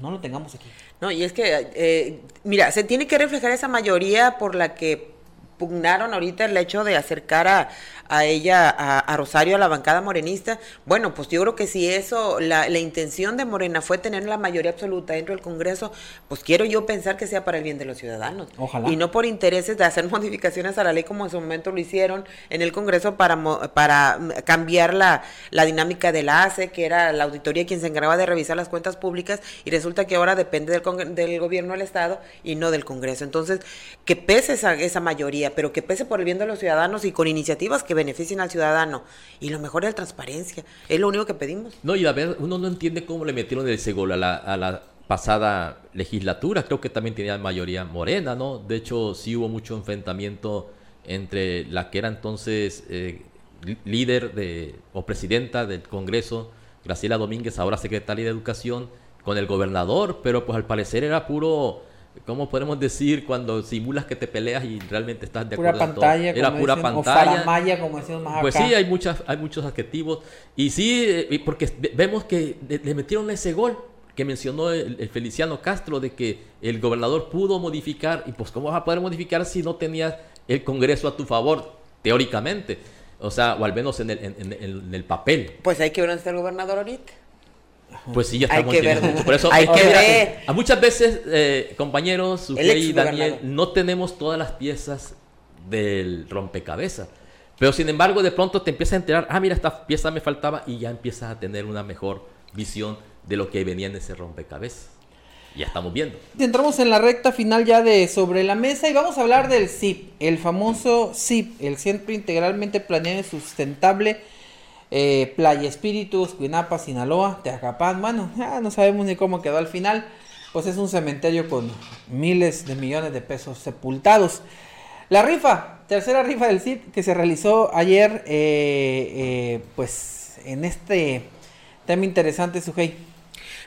Speaker 1: no lo tengamos aquí.
Speaker 2: No, y es que, eh, mira, se tiene que reflejar esa mayoría por la que pugnaron ahorita el hecho de acercar a, a ella, a, Rosario, a la bancada morenista. Bueno, pues yo creo que si eso, la, la, intención de Morena fue tener la mayoría absoluta dentro del Congreso, pues quiero yo pensar que sea para el bien de los ciudadanos.
Speaker 1: Ojalá.
Speaker 2: Y no por intereses de hacer modificaciones a la ley como en su momento lo hicieron en el Congreso para, para cambiar la, la dinámica de la ACE, que era la auditoría quien se encargaba de revisar las cuentas públicas, y resulta que ahora depende del, del gobierno del Estado y no del Congreso. Entonces, que pese esa, esa mayoría, pero que pese por el bien de los ciudadanos y con iniciativas que beneficien al ciudadano. Y lo mejor es la transparencia. Es lo único que pedimos.
Speaker 3: No, y a ver, uno no entiende cómo le metieron ese gol a la, a la pasada legislatura. Creo que también tenía mayoría morena, ¿no? De hecho, sí hubo mucho enfrentamiento entre la que era entonces eh, líder de, o presidenta del Congreso, Graciela Domínguez, ahora secretaria de Educación, con el gobernador, pero pues al parecer era puro ¿Cómo podemos decir cuando simulas que te peleas y realmente estás de
Speaker 1: pura
Speaker 3: acuerdo
Speaker 1: pantalla,
Speaker 3: todo? Era pura
Speaker 1: dicen,
Speaker 3: pantalla.
Speaker 1: O como decimos más
Speaker 3: Pues
Speaker 1: acá.
Speaker 3: sí, hay, muchas, hay muchos adjetivos. Y sí, eh, porque vemos que le metieron ese gol que mencionó el, el, Feliciano Castro de que el gobernador pudo modificar. Y pues, ¿cómo vas a poder modificar si no tenías el Congreso a tu favor, teóricamente? O sea, o al menos en el, en, en, en el papel.
Speaker 2: Pues hay que ver dónde está el gobernador ahorita.
Speaker 3: Pues sí, ya estamos
Speaker 2: hay que ver.
Speaker 3: mucho. Por eso,
Speaker 2: hay que ver.
Speaker 3: A muchas veces, eh, compañeros, y Daniel, no tenemos todas las piezas del rompecabezas. Pero sin embargo, de pronto te empiezas a enterar, ah, mira, esta pieza me faltaba y ya empiezas a tener una mejor visión de lo que venía en ese rompecabezas. Ya estamos viendo.
Speaker 1: Entramos en la recta final ya de Sobre la Mesa y vamos a hablar del CIP, el famoso CIP, el Centro Integralmente Planeado y Sustentable eh, Playa Espíritus, Cuinapa, Sinaloa, Teacapán. Bueno, ya no sabemos ni cómo quedó al final. Pues es un cementerio con miles de millones de pesos sepultados. La rifa, tercera rifa del CIP que se realizó ayer, eh, eh, pues en este tema interesante, Sujei.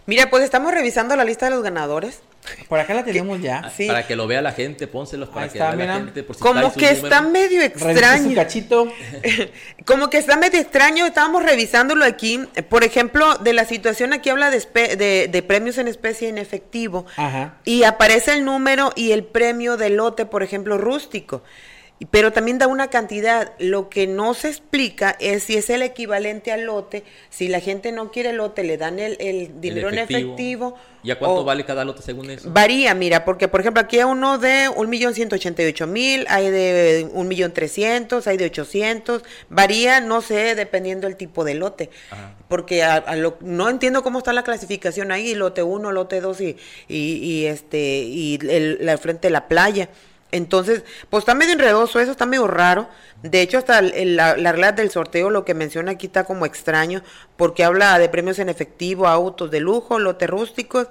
Speaker 2: Mira, pues estamos revisando la lista de los ganadores.
Speaker 1: Por acá la tenemos ya.
Speaker 3: Sí. Para que lo vea la gente, pónselos para
Speaker 1: Ahí
Speaker 3: que
Speaker 1: está,
Speaker 3: vea
Speaker 1: mira.
Speaker 3: la gente. Por si
Speaker 2: Como que
Speaker 3: número.
Speaker 2: está medio extraño.
Speaker 1: su cachito.
Speaker 2: Como que está medio extraño, estábamos revisándolo aquí. Por ejemplo, de la situación aquí habla de, espe- de, de premios en especie en efectivo.
Speaker 1: Ajá.
Speaker 2: Y aparece el número y el premio de lote, por ejemplo, rústico. Pero también da una cantidad. Lo que no se explica es si es el equivalente al lote. Si la gente no quiere lote, le dan el, el dinero en efectivo.
Speaker 3: ¿Y a cuánto
Speaker 2: o-
Speaker 3: vale cada lote según eso?
Speaker 2: Varía, mira, porque por ejemplo aquí hay uno de un millón ciento ochenta y ocho mil, hay de un millón trescientos, hay de ochocientos, varía, no sé, dependiendo del tipo de lote,
Speaker 3: Ajá.
Speaker 2: porque a- a lo- no entiendo cómo está la clasificación ahí, lote uno, lote dos y, y, y, este y el, la frente de la playa. Entonces, pues está medio enredoso, eso está medio raro. De hecho, hasta el- el- la, la regla del sorteo, lo que menciona aquí está como extraño, porque habla de premios en efectivo, autos de lujo, lotes rústicos,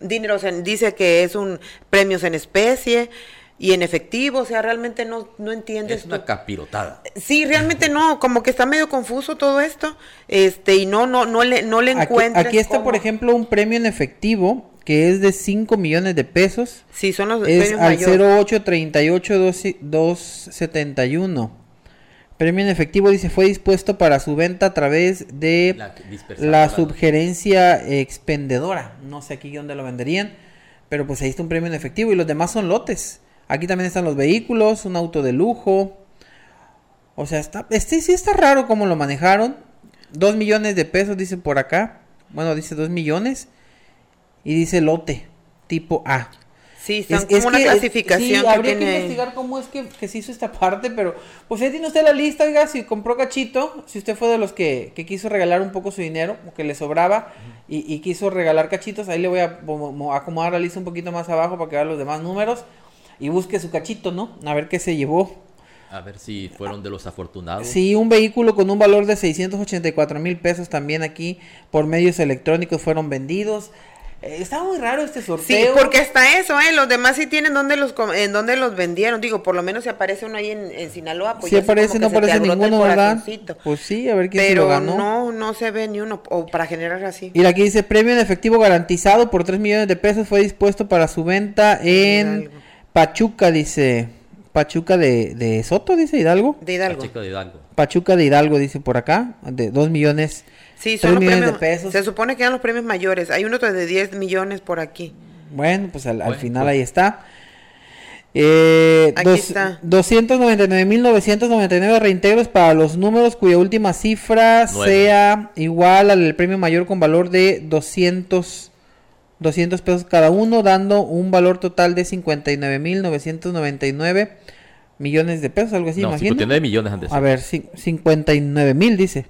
Speaker 2: dinero, en- dice que es un premios en especie y en efectivo, o sea, realmente no, no entiendes.
Speaker 3: Es una
Speaker 2: tú.
Speaker 3: capirotada.
Speaker 2: Sí, realmente no, como que está medio confuso todo esto, este, y no, no, no le, no le
Speaker 1: Aquí,
Speaker 2: encuentras
Speaker 1: aquí está, por ejemplo, un premio en efectivo que es de 5 millones de pesos.
Speaker 2: Sí, son los
Speaker 1: Es
Speaker 2: premios
Speaker 1: al
Speaker 2: mayores.
Speaker 1: 0838-271. Premio en efectivo dice fue dispuesto para su venta a través de
Speaker 3: La
Speaker 1: subgerencia expendedora. No sé aquí dónde lo venderían, pero pues ahí está un premio en efectivo y los demás son lotes. Aquí también están los vehículos, un auto de lujo. O sea, está, este sí está raro cómo lo manejaron. Dos millones de pesos dice por acá. Bueno, dice dos millones. Y dice lote, tipo A.
Speaker 2: Sí, son
Speaker 1: Es-
Speaker 2: como
Speaker 1: es
Speaker 2: una
Speaker 1: que,
Speaker 2: clasificación
Speaker 1: sí,
Speaker 2: que
Speaker 1: habría que
Speaker 2: tiene-
Speaker 1: investigar cómo es que, que se hizo esta parte, pero pues ahí tiene usted la lista, oiga, si compró cachito, si usted fue de los que, que quiso regalar un poco su dinero, o que le sobraba, y, y quiso regalar cachitos, ahí le voy a mo- mo- acomodar la lista un poquito más abajo para que vea los demás números, y busque su cachito, ¿no? A ver qué se llevó.
Speaker 3: A ver si fueron de los afortunados.
Speaker 1: Sí, un vehículo con un valor de 684 mil pesos también aquí por medios electrónicos fueron vendidos. Eh, está muy raro este
Speaker 2: Sí,
Speaker 1: sorteo.
Speaker 2: porque hasta eso, ¿eh? Los demás sí tienen dónde los, en dónde los vendieron. Digo, por lo menos si aparece uno ahí en, en Sinaloa, pues sé
Speaker 1: aparece, no aparece ninguno, ¿verdad? Pues sí, a ver quién se lo
Speaker 2: Pero
Speaker 1: ganó.
Speaker 2: no, no se ve ni uno, o para generar así.
Speaker 1: Y aquí dice, premio en efectivo garantizado por 3 millones de pesos fue dispuesto para su venta en
Speaker 2: Hidalgo.
Speaker 1: Pachuca, dice. Pachuca de, de Soto, dice Hidalgo.
Speaker 2: De Hidalgo.
Speaker 3: Pacheco de Hidalgo.
Speaker 1: Pachuca de Hidalgo, dice por acá, de 2 millones.
Speaker 2: Sí, son los
Speaker 1: millones
Speaker 2: premios.
Speaker 1: de pesos.
Speaker 2: Se supone que eran los premios mayores. Hay uno de 10 millones por aquí.
Speaker 1: Bueno, pues al, al
Speaker 3: Bueno,
Speaker 1: final
Speaker 3: pues.
Speaker 1: ahí está. Eh,
Speaker 2: Aquí
Speaker 1: dos-
Speaker 2: está.
Speaker 1: 299.999 reintegros para los números cuya última cifra
Speaker 3: Nueve.
Speaker 1: sea igual al premio mayor con valor de 200, 200 pesos cada uno, dando un valor total de 59.999 millones de pesos, algo así,
Speaker 3: no,
Speaker 1: imagino.
Speaker 3: 59 millones ser.
Speaker 1: A ver, cin- 59.000 dice.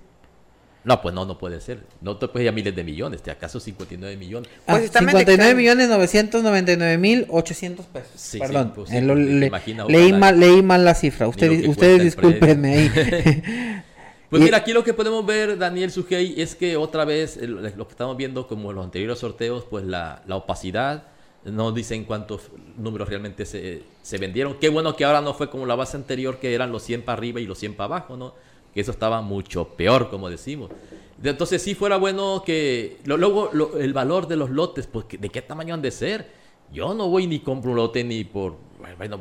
Speaker 3: No, pues no, no puede ser. No te puedes ir a miles de millones. ¿Te acaso 59 millones?
Speaker 2: Pues
Speaker 1: Ah,
Speaker 2: está medio
Speaker 1: 59
Speaker 2: extraño.
Speaker 1: millones 999 mil 800 pesos.
Speaker 3: Sí,
Speaker 1: Perdón,
Speaker 3: sí, pues sí,
Speaker 1: lo- le-
Speaker 3: imaginas,
Speaker 1: leí,
Speaker 3: ojalá.
Speaker 1: mal, leí mal la cifra.
Speaker 3: Ni
Speaker 1: Ustedes, discúlpenme ahí.
Speaker 3: Pues
Speaker 1: Y-
Speaker 3: mira, aquí lo que podemos ver, Daniel Sugey, es que otra vez lo que estamos viendo como los anteriores sorteos, pues la, la opacidad, no dicen cuántos números realmente se, se vendieron. Qué bueno que ahora no fue como la base anterior, que eran los 100 para arriba y los 100 para abajo, ¿no? Que eso estaba mucho peor, como decimos. De- Entonces sí fuera bueno que... luego lo- el valor de los lotes, pues ¿de qué tamaño han de ser? Yo no voy ni compro un lote ni por... Bueno,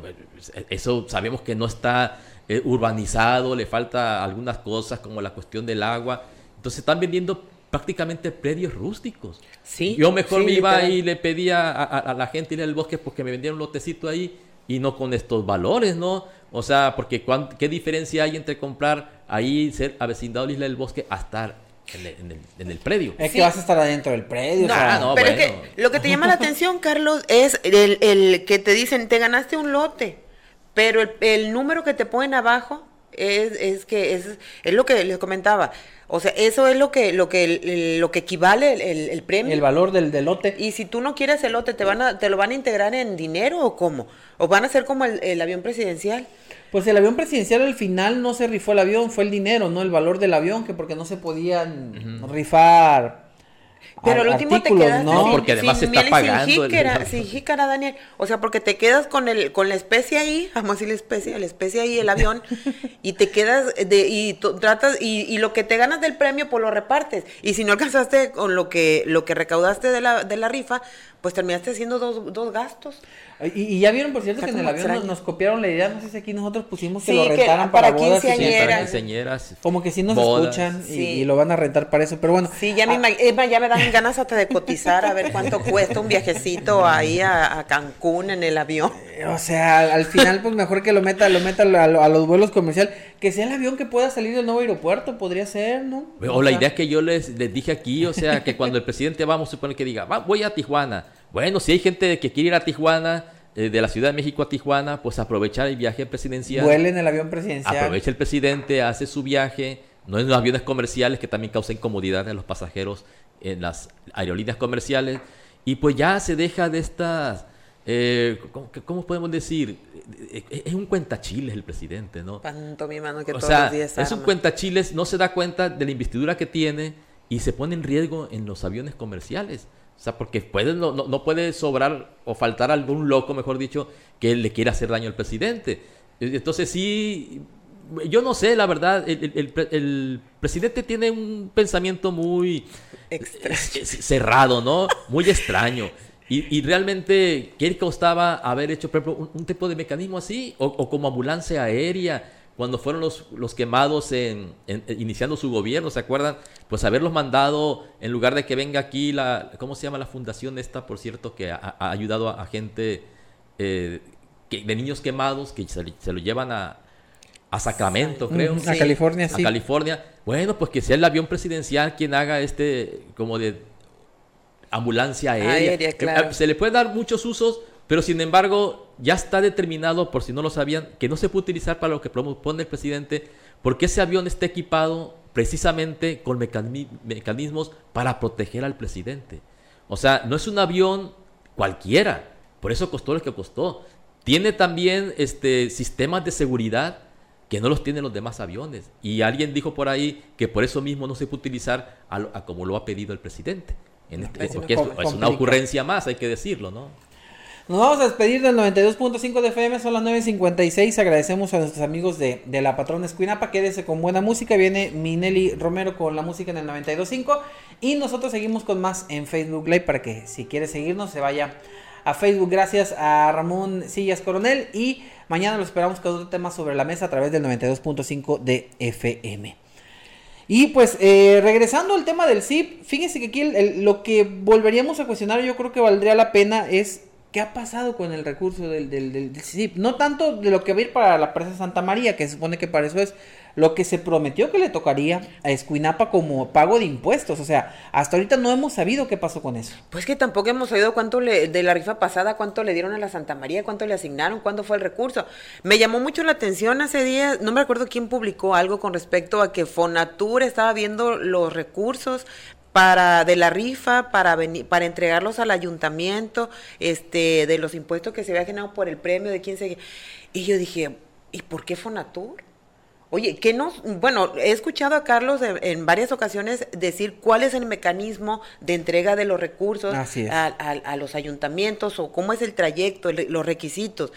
Speaker 3: eso sabemos que no está eh, urbanizado, le falta algunas cosas como la cuestión del agua. Entonces están vendiendo prácticamente predios rústicos. Sí, Yo mejor me iba y le pedía a, la gente ir al bosque porque me vendieron un lotecito ahí y no con estos valores, ¿no? O sea, porque ¿qué diferencia hay entre comprar ahí, ser avecindado Isla del Bosque, a estar en el, predio?
Speaker 1: Es que vas a estar adentro del predio.
Speaker 2: No, pero es que lo que te llama la atención, Carlos, es el, el, que te dicen, te ganaste un lote, pero el, el número que te ponen abajo es, es que es, es lo que les comentaba o sea, eso es lo que lo que lo que equivale el, el, premio.
Speaker 1: El valor del, del, lote.
Speaker 2: Y si tú no quieres el lote, te van a te lo van a integrar en dinero o cómo? O van a ser como el, avión presidencial.
Speaker 1: Pues el avión presidencial al final no se rifó el avión, fue el dinero, no el valor del avión, que porque no se podían rifar
Speaker 2: pero al último te quedas
Speaker 3: no, porque además se está pagando
Speaker 2: sin jícara, sin jícara, Daniel. O sea, porque te quedas con el con la especie ahí, vamos a decir la especie, la especie ahí, el avión, y te quedas de y tratas y, y, lo que te ganas del premio pues lo repartes. Y si no alcanzaste con lo que lo que recaudaste de la de la rifa, pues terminaste haciendo dos, dos gastos.
Speaker 1: Y, ya vieron, por cierto, que en el avión nos, copiaron la idea, no sé si aquí nosotros pusimos que lo rentaran para, para, bodas.
Speaker 3: Quinceañeras.
Speaker 1: Como que sí nos escuchan y, lo van a rentar para eso, pero bueno.
Speaker 2: Sí, ya, me, ah, ya me dan ganas hasta de cotizar a ver cuánto cuesta un viajecito ahí a, Cancún en el avión.
Speaker 1: Eh, o sea, al final pues mejor que lo meta, lo meta a, los vuelos comerciales, que sea el avión que pueda salir del nuevo aeropuerto, podría ser, ¿no?
Speaker 3: O, la idea que yo les, les dije aquí, o sea, que cuando el presidente vamos, supone que diga, va, voy a Tijuana bueno, si hay gente que quiere ir a Tijuana, eh, de la Ciudad de México a Tijuana, pues aprovechar el viaje presidencial.
Speaker 1: Vuelen el avión presidencial.
Speaker 3: Aprovecha el presidente, hace su viaje, no en los aviones comerciales que también causa incomodidad a los pasajeros en las aerolíneas comerciales. Y pues ya se deja de estas... Eh, ¿cómo, podemos decir? Eh, es un cuentachiles el presidente, ¿no?
Speaker 2: mi mano que o todos sea, los días
Speaker 3: es un cuentachiles, no se da cuenta de la investidura que tiene y se pone en riesgo en los aviones comerciales. O sea, porque puede, no, no, puede sobrar o faltar algún loco, mejor dicho, que le quiera hacer daño al presidente. Entonces sí, yo no sé, la verdad, el, presidente tiene un pensamiento muy cerrado, ¿no? Muy extraño. Y, y, realmente, ¿qué costaba haber hecho, por ejemplo, un, tipo de mecanismo así? O, o como ambulancia aérea cuando fueron los, los quemados en, iniciando su gobierno, ¿se acuerdan? Pues haberlos mandado, en lugar de que venga aquí la, ¿cómo se llama la fundación esta, por cierto, que ha, ayudado a, gente eh, de niños quemados que se, lo llevan a, a Sacramento, creo.
Speaker 1: A California, sí.
Speaker 3: A California. Bueno, pues que sea el avión presidencial quien haga este, como de ambulancia aérea. aérea claro. Se le puede dar muchos usos, pero sin embargo, ya está determinado, por si no lo sabían, que no se puede utilizar para lo que propone el presidente, porque ese avión está equipado precisamente con mecanismos para proteger al presidente. O sea, no es un avión cualquiera, por eso costó lo que costó. Tiene también este, sistemas de seguridad que no los tienen los demás aviones. Y alguien dijo por ahí que por eso mismo no se puede utilizar a, como lo ha pedido el presidente. Este, porque es, una ocurrencia más, hay que decirlo, ¿no?
Speaker 1: Nos vamos a despedir del 92.5 de FM, son las 9.56. Agradecemos a nuestros amigos de, la patrona Escuinapa. Quédese con buena música. Viene Minelli Romero con la música en el 92.5. Y nosotros seguimos con más en Facebook Live para que si quiere seguirnos se vaya a Facebook. Gracias a Ramón Sillas Coronel. Y mañana lo esperamos con otro tema sobre la mesa a través del 92.5 de FM. Y pues eh, regresando al tema del ZIP, fíjense que aquí lo que volveríamos a cuestionar yo creo que valdría la pena es ¿Qué ha pasado con el recurso del, del, del, No tanto de lo que va a ir para la presa Santa María, que se supone que para eso es lo que se prometió que le tocaría a Escuinapa como pago de impuestos. O sea, hasta ahorita no hemos sabido qué pasó con eso.
Speaker 2: Pues que tampoco hemos sabido cuánto le, de la rifa pasada, cuánto le dieron a la Santa María, cuánto le asignaron, cuándo fue el recurso. Me llamó mucho la atención hace días, no me acuerdo quién publicó algo con respecto a que Fonatur estaba viendo los recursos para de la rifa para venir para entregarlos al ayuntamiento este de los impuestos que se había generado por el premio de quién se y yo dije y por qué Fonatur Oye, ¿qué nos, bueno, he escuchado a Carlos en, varias ocasiones decir cuál es el mecanismo de entrega de los recursos a, a, los ayuntamientos o cómo es el trayecto, los requisitos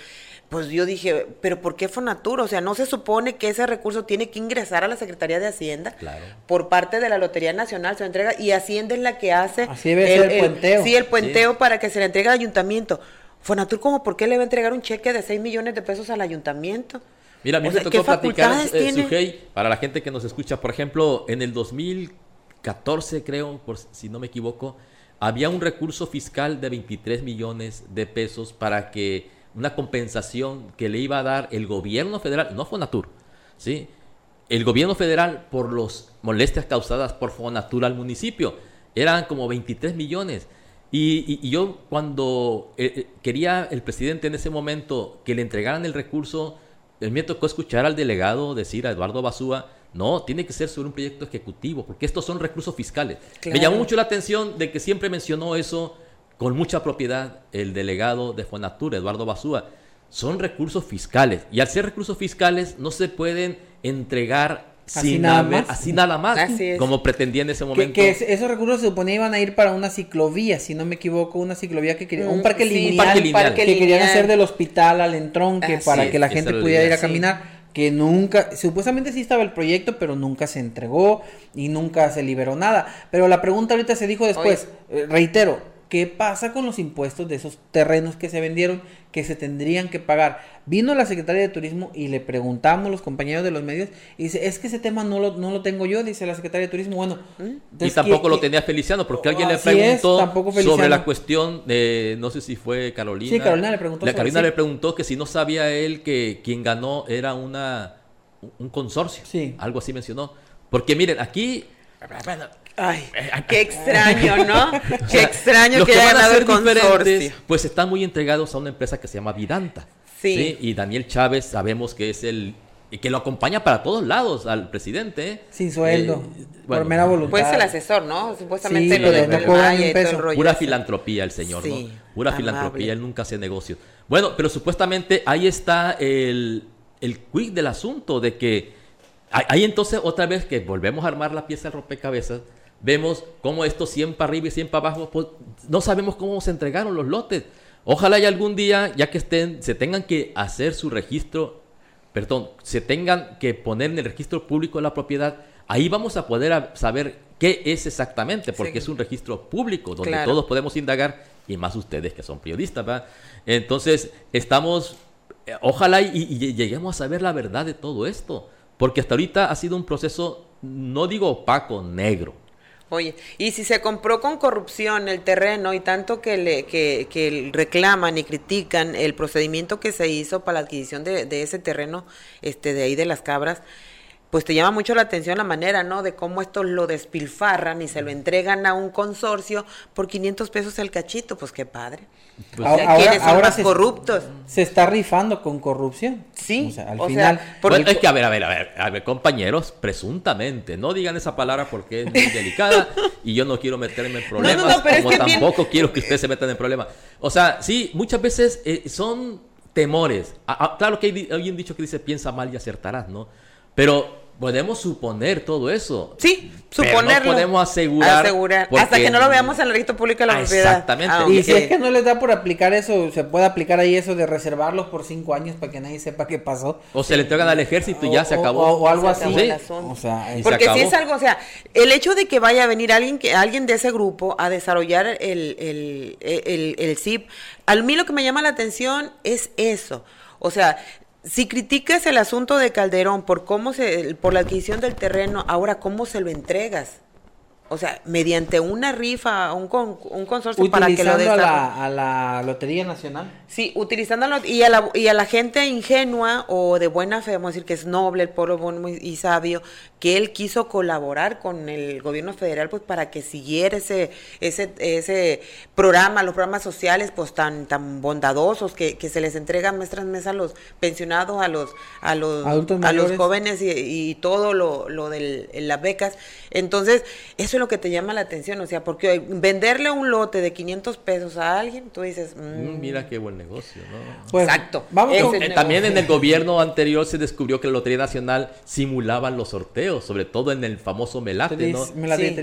Speaker 2: pues yo dije, pero ¿por qué Fonatur? O sea, ¿no se supone que ese recurso tiene que ingresar a la Secretaría de Hacienda por parte de la Lotería Nacional? Se entrega y Hacienda es la que hace
Speaker 1: el, puenteo.
Speaker 2: sí, el puenteo para que se le entregue al ayuntamiento. Fonatur, ¿cómo por qué le va a entregar un cheque de 6 millones de pesos al ayuntamiento?
Speaker 3: Mira, a mí me tocó platicar, eh, para la gente que nos escucha, por ejemplo, en el 2014, creo, por si no me equivoco, había un recurso fiscal de 23 millones de pesos para que una compensación que le iba a dar el gobierno federal, no Fonatur, ¿sí? El gobierno federal por las molestias causadas por Fonatur al municipio. Eran como 23 millones. Y, yo cuando eh, eh, quería el presidente en ese momento que le entregaran el recurso, él me tocó escuchar al delegado decir a Eduardo Basúa, no, tiene que ser sobre un proyecto ejecutivo, porque estos son recursos fiscales. Me llamó mucho la atención de que siempre mencionó eso con mucha propiedad el delegado de Fonatur, Eduardo Basúa. Son recursos fiscales y al ser recursos fiscales no se pueden entregar así nada más, así nada más como pretendía en ese momento.
Speaker 1: Que, esos recursos se suponía iban a ir para una ciclovía, si no me equivoco, una ciclovía que quería, un mm, parque, lineal, que querían hacer del hospital al entronque para que la gente pudiera ir a caminar. Que nunca, supuestamente sí estaba el proyecto, pero nunca se entregó y nunca se liberó nada. Pero la pregunta ahorita se dijo después, eh, reitero, ¿Qué pasa con los impuestos de esos terrenos que se vendieron que se tendrían que pagar? Vino la secretaria de Turismo y le preguntamos los compañeros de los medios y dice, es que ese tema no lo, no lo tengo yo, dice la secretaria de Turismo. Bueno,
Speaker 3: ¿Mm? y tampoco lo tenía Feliciano porque alguien le preguntó sobre la cuestión de, no sé si fue Carolina.
Speaker 1: Sí, Carolina le preguntó.
Speaker 3: La Carolina le preguntó que si no sabía él que quien ganó era una un consorcio. Sí. Algo así mencionó. Porque miren, aquí
Speaker 2: Ay, eh, qué extraño, ¿no? qué extraño que, que hayan
Speaker 3: ganado el consorcio. Pues están muy entregados a una empresa que se llama Vidanta. Sí. Y Daniel Chávez sabemos que es el que lo acompaña para todos lados al presidente.
Speaker 1: Sin sueldo, eh, por mera voluntad.
Speaker 2: Pues el asesor, ¿no? Supuestamente lo de y
Speaker 3: todo el rollo. Pura filantropía el señor, ¿no? Pura filantropía, él nunca hace negocio. Bueno, pero supuestamente ahí está el, el quick del asunto de que ahí entonces otra vez que volvemos a armar la pieza del rompecabezas vemos cómo estos 100 para arriba y 100 para abajo, pues, no sabemos cómo se entregaron los lotes. Ojalá y algún día, ya que estén, se tengan que hacer su registro, perdón, se tengan que poner en el registro público de la propiedad, ahí vamos a poder saber qué es exactamente, porque es un registro público donde todos podemos indagar, y más ustedes que son periodistas, ¿verdad? Entonces, estamos, eh, ojalá y lleguemos a saber la verdad de todo esto, porque hasta ahorita ha sido un proceso, no digo opaco, negro
Speaker 2: Oye, y si se compró con corrupción el terreno y tanto que le que, que reclaman y critican el procedimiento que se hizo para la adquisición de, de ese terreno, este, de ahí de las cabras, pues te llama mucho la atención la manera, ¿no? De cómo estos lo despilfarran y se lo entregan a un consorcio por 500 pesos el cachito, pues qué padre.
Speaker 1: Pues ahora, ahora, se, corruptos? Se está rifando con corrupción.
Speaker 2: Sí.
Speaker 1: O sea, al final.
Speaker 3: es que, a ver, a ver, a ver, a ver, compañeros, presuntamente, no digan esa palabra porque es muy delicada y yo no quiero meterme en problemas, como tampoco quiero que ustedes se metan en problemas. O sea, sí, muchas veces eh, son temores. claro que hay alguien dicho que dice piensa mal y acertarás, ¿no? Pero podemos suponer todo eso.
Speaker 2: Sí, suponerlo.
Speaker 3: no podemos asegurar.
Speaker 2: Hasta que no lo veamos en el registro público de la propiedad.
Speaker 1: Exactamente. Ah, y si es que no les da por aplicar eso, se puede aplicar ahí eso de reservarlos por cinco años para que nadie sepa qué pasó.
Speaker 3: O se le entregan al ejército y ya se acabó.
Speaker 1: O, algo así.
Speaker 2: O sea, Porque si es algo, o sea, el hecho de que vaya a venir alguien que alguien de ese grupo a desarrollar el, el, el, el CIP, a mí lo que me llama la atención es eso. O sea, si criticas el asunto de Calderón por cómo se, por la adquisición del terreno, ahora cómo se lo entregas. O sea, mediante una rifa, un, un consorcio
Speaker 1: para que lo a la, a la Lotería Nacional.
Speaker 2: Sí, utilizándolo y a, la, y a la gente ingenua o de buena fe, vamos a decir que es noble, el pueblo bueno y sabio, que él quiso colaborar con el gobierno federal pues para que siguiera ese, ese, ese programa, los programas sociales pues tan, tan bondadosos que, que se les entrega mes tras mes a los pensionados, a los, a los, a los jóvenes y, y todo lo, lo de las becas. Entonces, eso es lo que te llama la atención, o sea, porque venderle un lote de 500 pesos a alguien, tú dices...
Speaker 3: Mm, mira qué buen negocio, ¿no?
Speaker 2: Pues, Exacto.
Speaker 3: Vamos eh, también en el gobierno anterior se descubrió que la Lotería Nacional simulaba los sorteos, sobre todo en el famoso Melate, ¿no?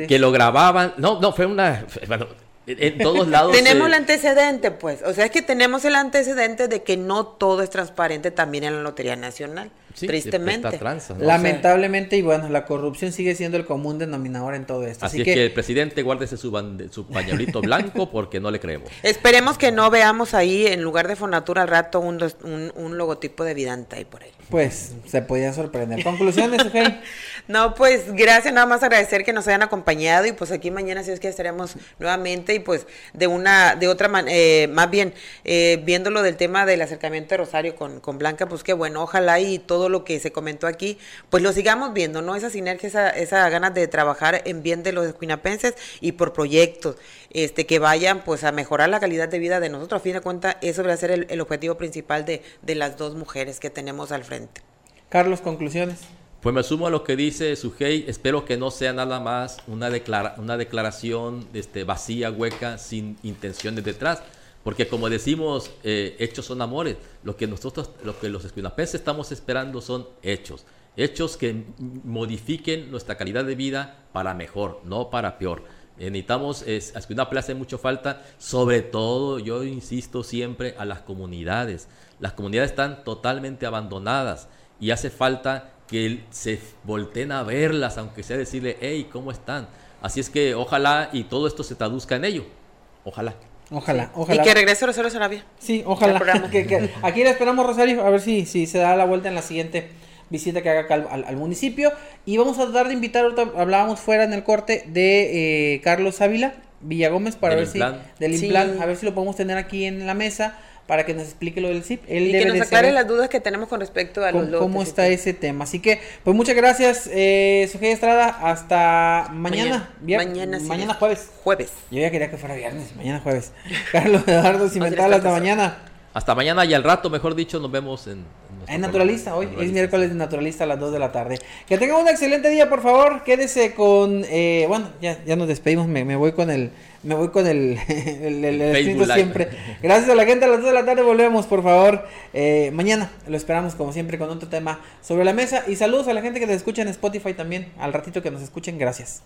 Speaker 3: Que lo grababan, no, no, fue una... Bueno, en todos lados.
Speaker 2: tenemos el antecedente, pues. O sea, es que tenemos el antecedente de que no todo es transparente también en la Lotería Nacional. tristemente.
Speaker 1: Lamentablemente, y bueno, la corrupción sigue siendo el común denominador en todo esto.
Speaker 3: Así, es que, el presidente guárdese su, su pañuelito blanco porque no le creemos.
Speaker 2: Esperemos que no veamos ahí, en lugar de Fonatura al rato, un, un, logotipo de Vidanta ahí por ahí.
Speaker 1: Pues se podía sorprender. ¿Conclusiones, Sujei?
Speaker 2: no, pues gracias, nada más agradecer que nos hayan acompañado y pues aquí mañana si es que estaremos nuevamente y pues de una, de otra manera, eh, más bien eh, viéndolo del tema del acercamiento de Rosario con, con Blanca, pues que bueno, ojalá y todo lo que se comentó aquí, pues lo sigamos viendo, ¿no? Esa sinergia, esa, esa ganas de trabajar en bien de los escuinapenses y por proyectos este, que vayan pues a mejorar la calidad de vida de nosotros. A fin de cuentas, eso debe ser el, el objetivo principal de, de las dos mujeres que tenemos al frente.
Speaker 1: Carlos, conclusiones.
Speaker 3: Pues me sumo a lo que dice Sujei. Espero que no sea nada más una, declara una declaración este, vacía, hueca, sin intenciones detrás. Porque como decimos, eh, hechos son amores. Lo que nosotros, lo que los escuinapenses estamos esperando son hechos. Hechos que modifiquen nuestra calidad de vida para mejor, no para peor. Necesitamos, es, a Escuinapa le hace mucho falta, sobre todo, yo insisto siempre, a las comunidades. Las comunidades están totalmente abandonadas y hace falta que se volteen a verlas, aunque sea decirle, hey, ¿cómo están? Así es que ojalá y todo esto se traduzca en ello. Ojalá.
Speaker 1: Ojalá, ojalá.
Speaker 2: Y que regrese Rosario Sarabia.
Speaker 1: Sí, ojalá. aquí le esperamos, Rosario, a ver si, si se da la vuelta en la siguiente visita que haga acá al, municipio. Y vamos a tratar de invitar, hablábamos fuera en el corte de eh, Carlos Ávila, Villagómez, para ver si. Del Implan, a ver si lo podemos tener aquí en la mesa para que nos explique lo del zip.
Speaker 2: Él y que nos aclare las dudas que tenemos con respecto a los
Speaker 1: lotes. ¿Cómo está ese tema? Así que, pues muchas gracias, eh, Estrada. Hasta mañana.
Speaker 2: Mañana,
Speaker 1: mañana, jueves.
Speaker 2: Jueves.
Speaker 1: Yo ya quería que fuera viernes, mañana jueves. Carlos Eduardo Cimental, hasta mañana.
Speaker 3: Hasta mañana y al rato, mejor dicho, nos vemos en...
Speaker 1: En, Naturalista, hoy es miércoles de Naturalista a las 2 de la tarde. Que tengan un excelente día, por favor. Quédese con... Eh, bueno, ya, ya nos despedimos, me, me voy con el me voy con el, el, siempre. Gracias a la gente, a las 2 de la tarde volvemos, por favor. Eh, mañana lo esperamos, como siempre, con otro tema sobre la mesa. Y saludos a la gente que nos escucha en Spotify también. Al ratito que nos escuchen, gracias.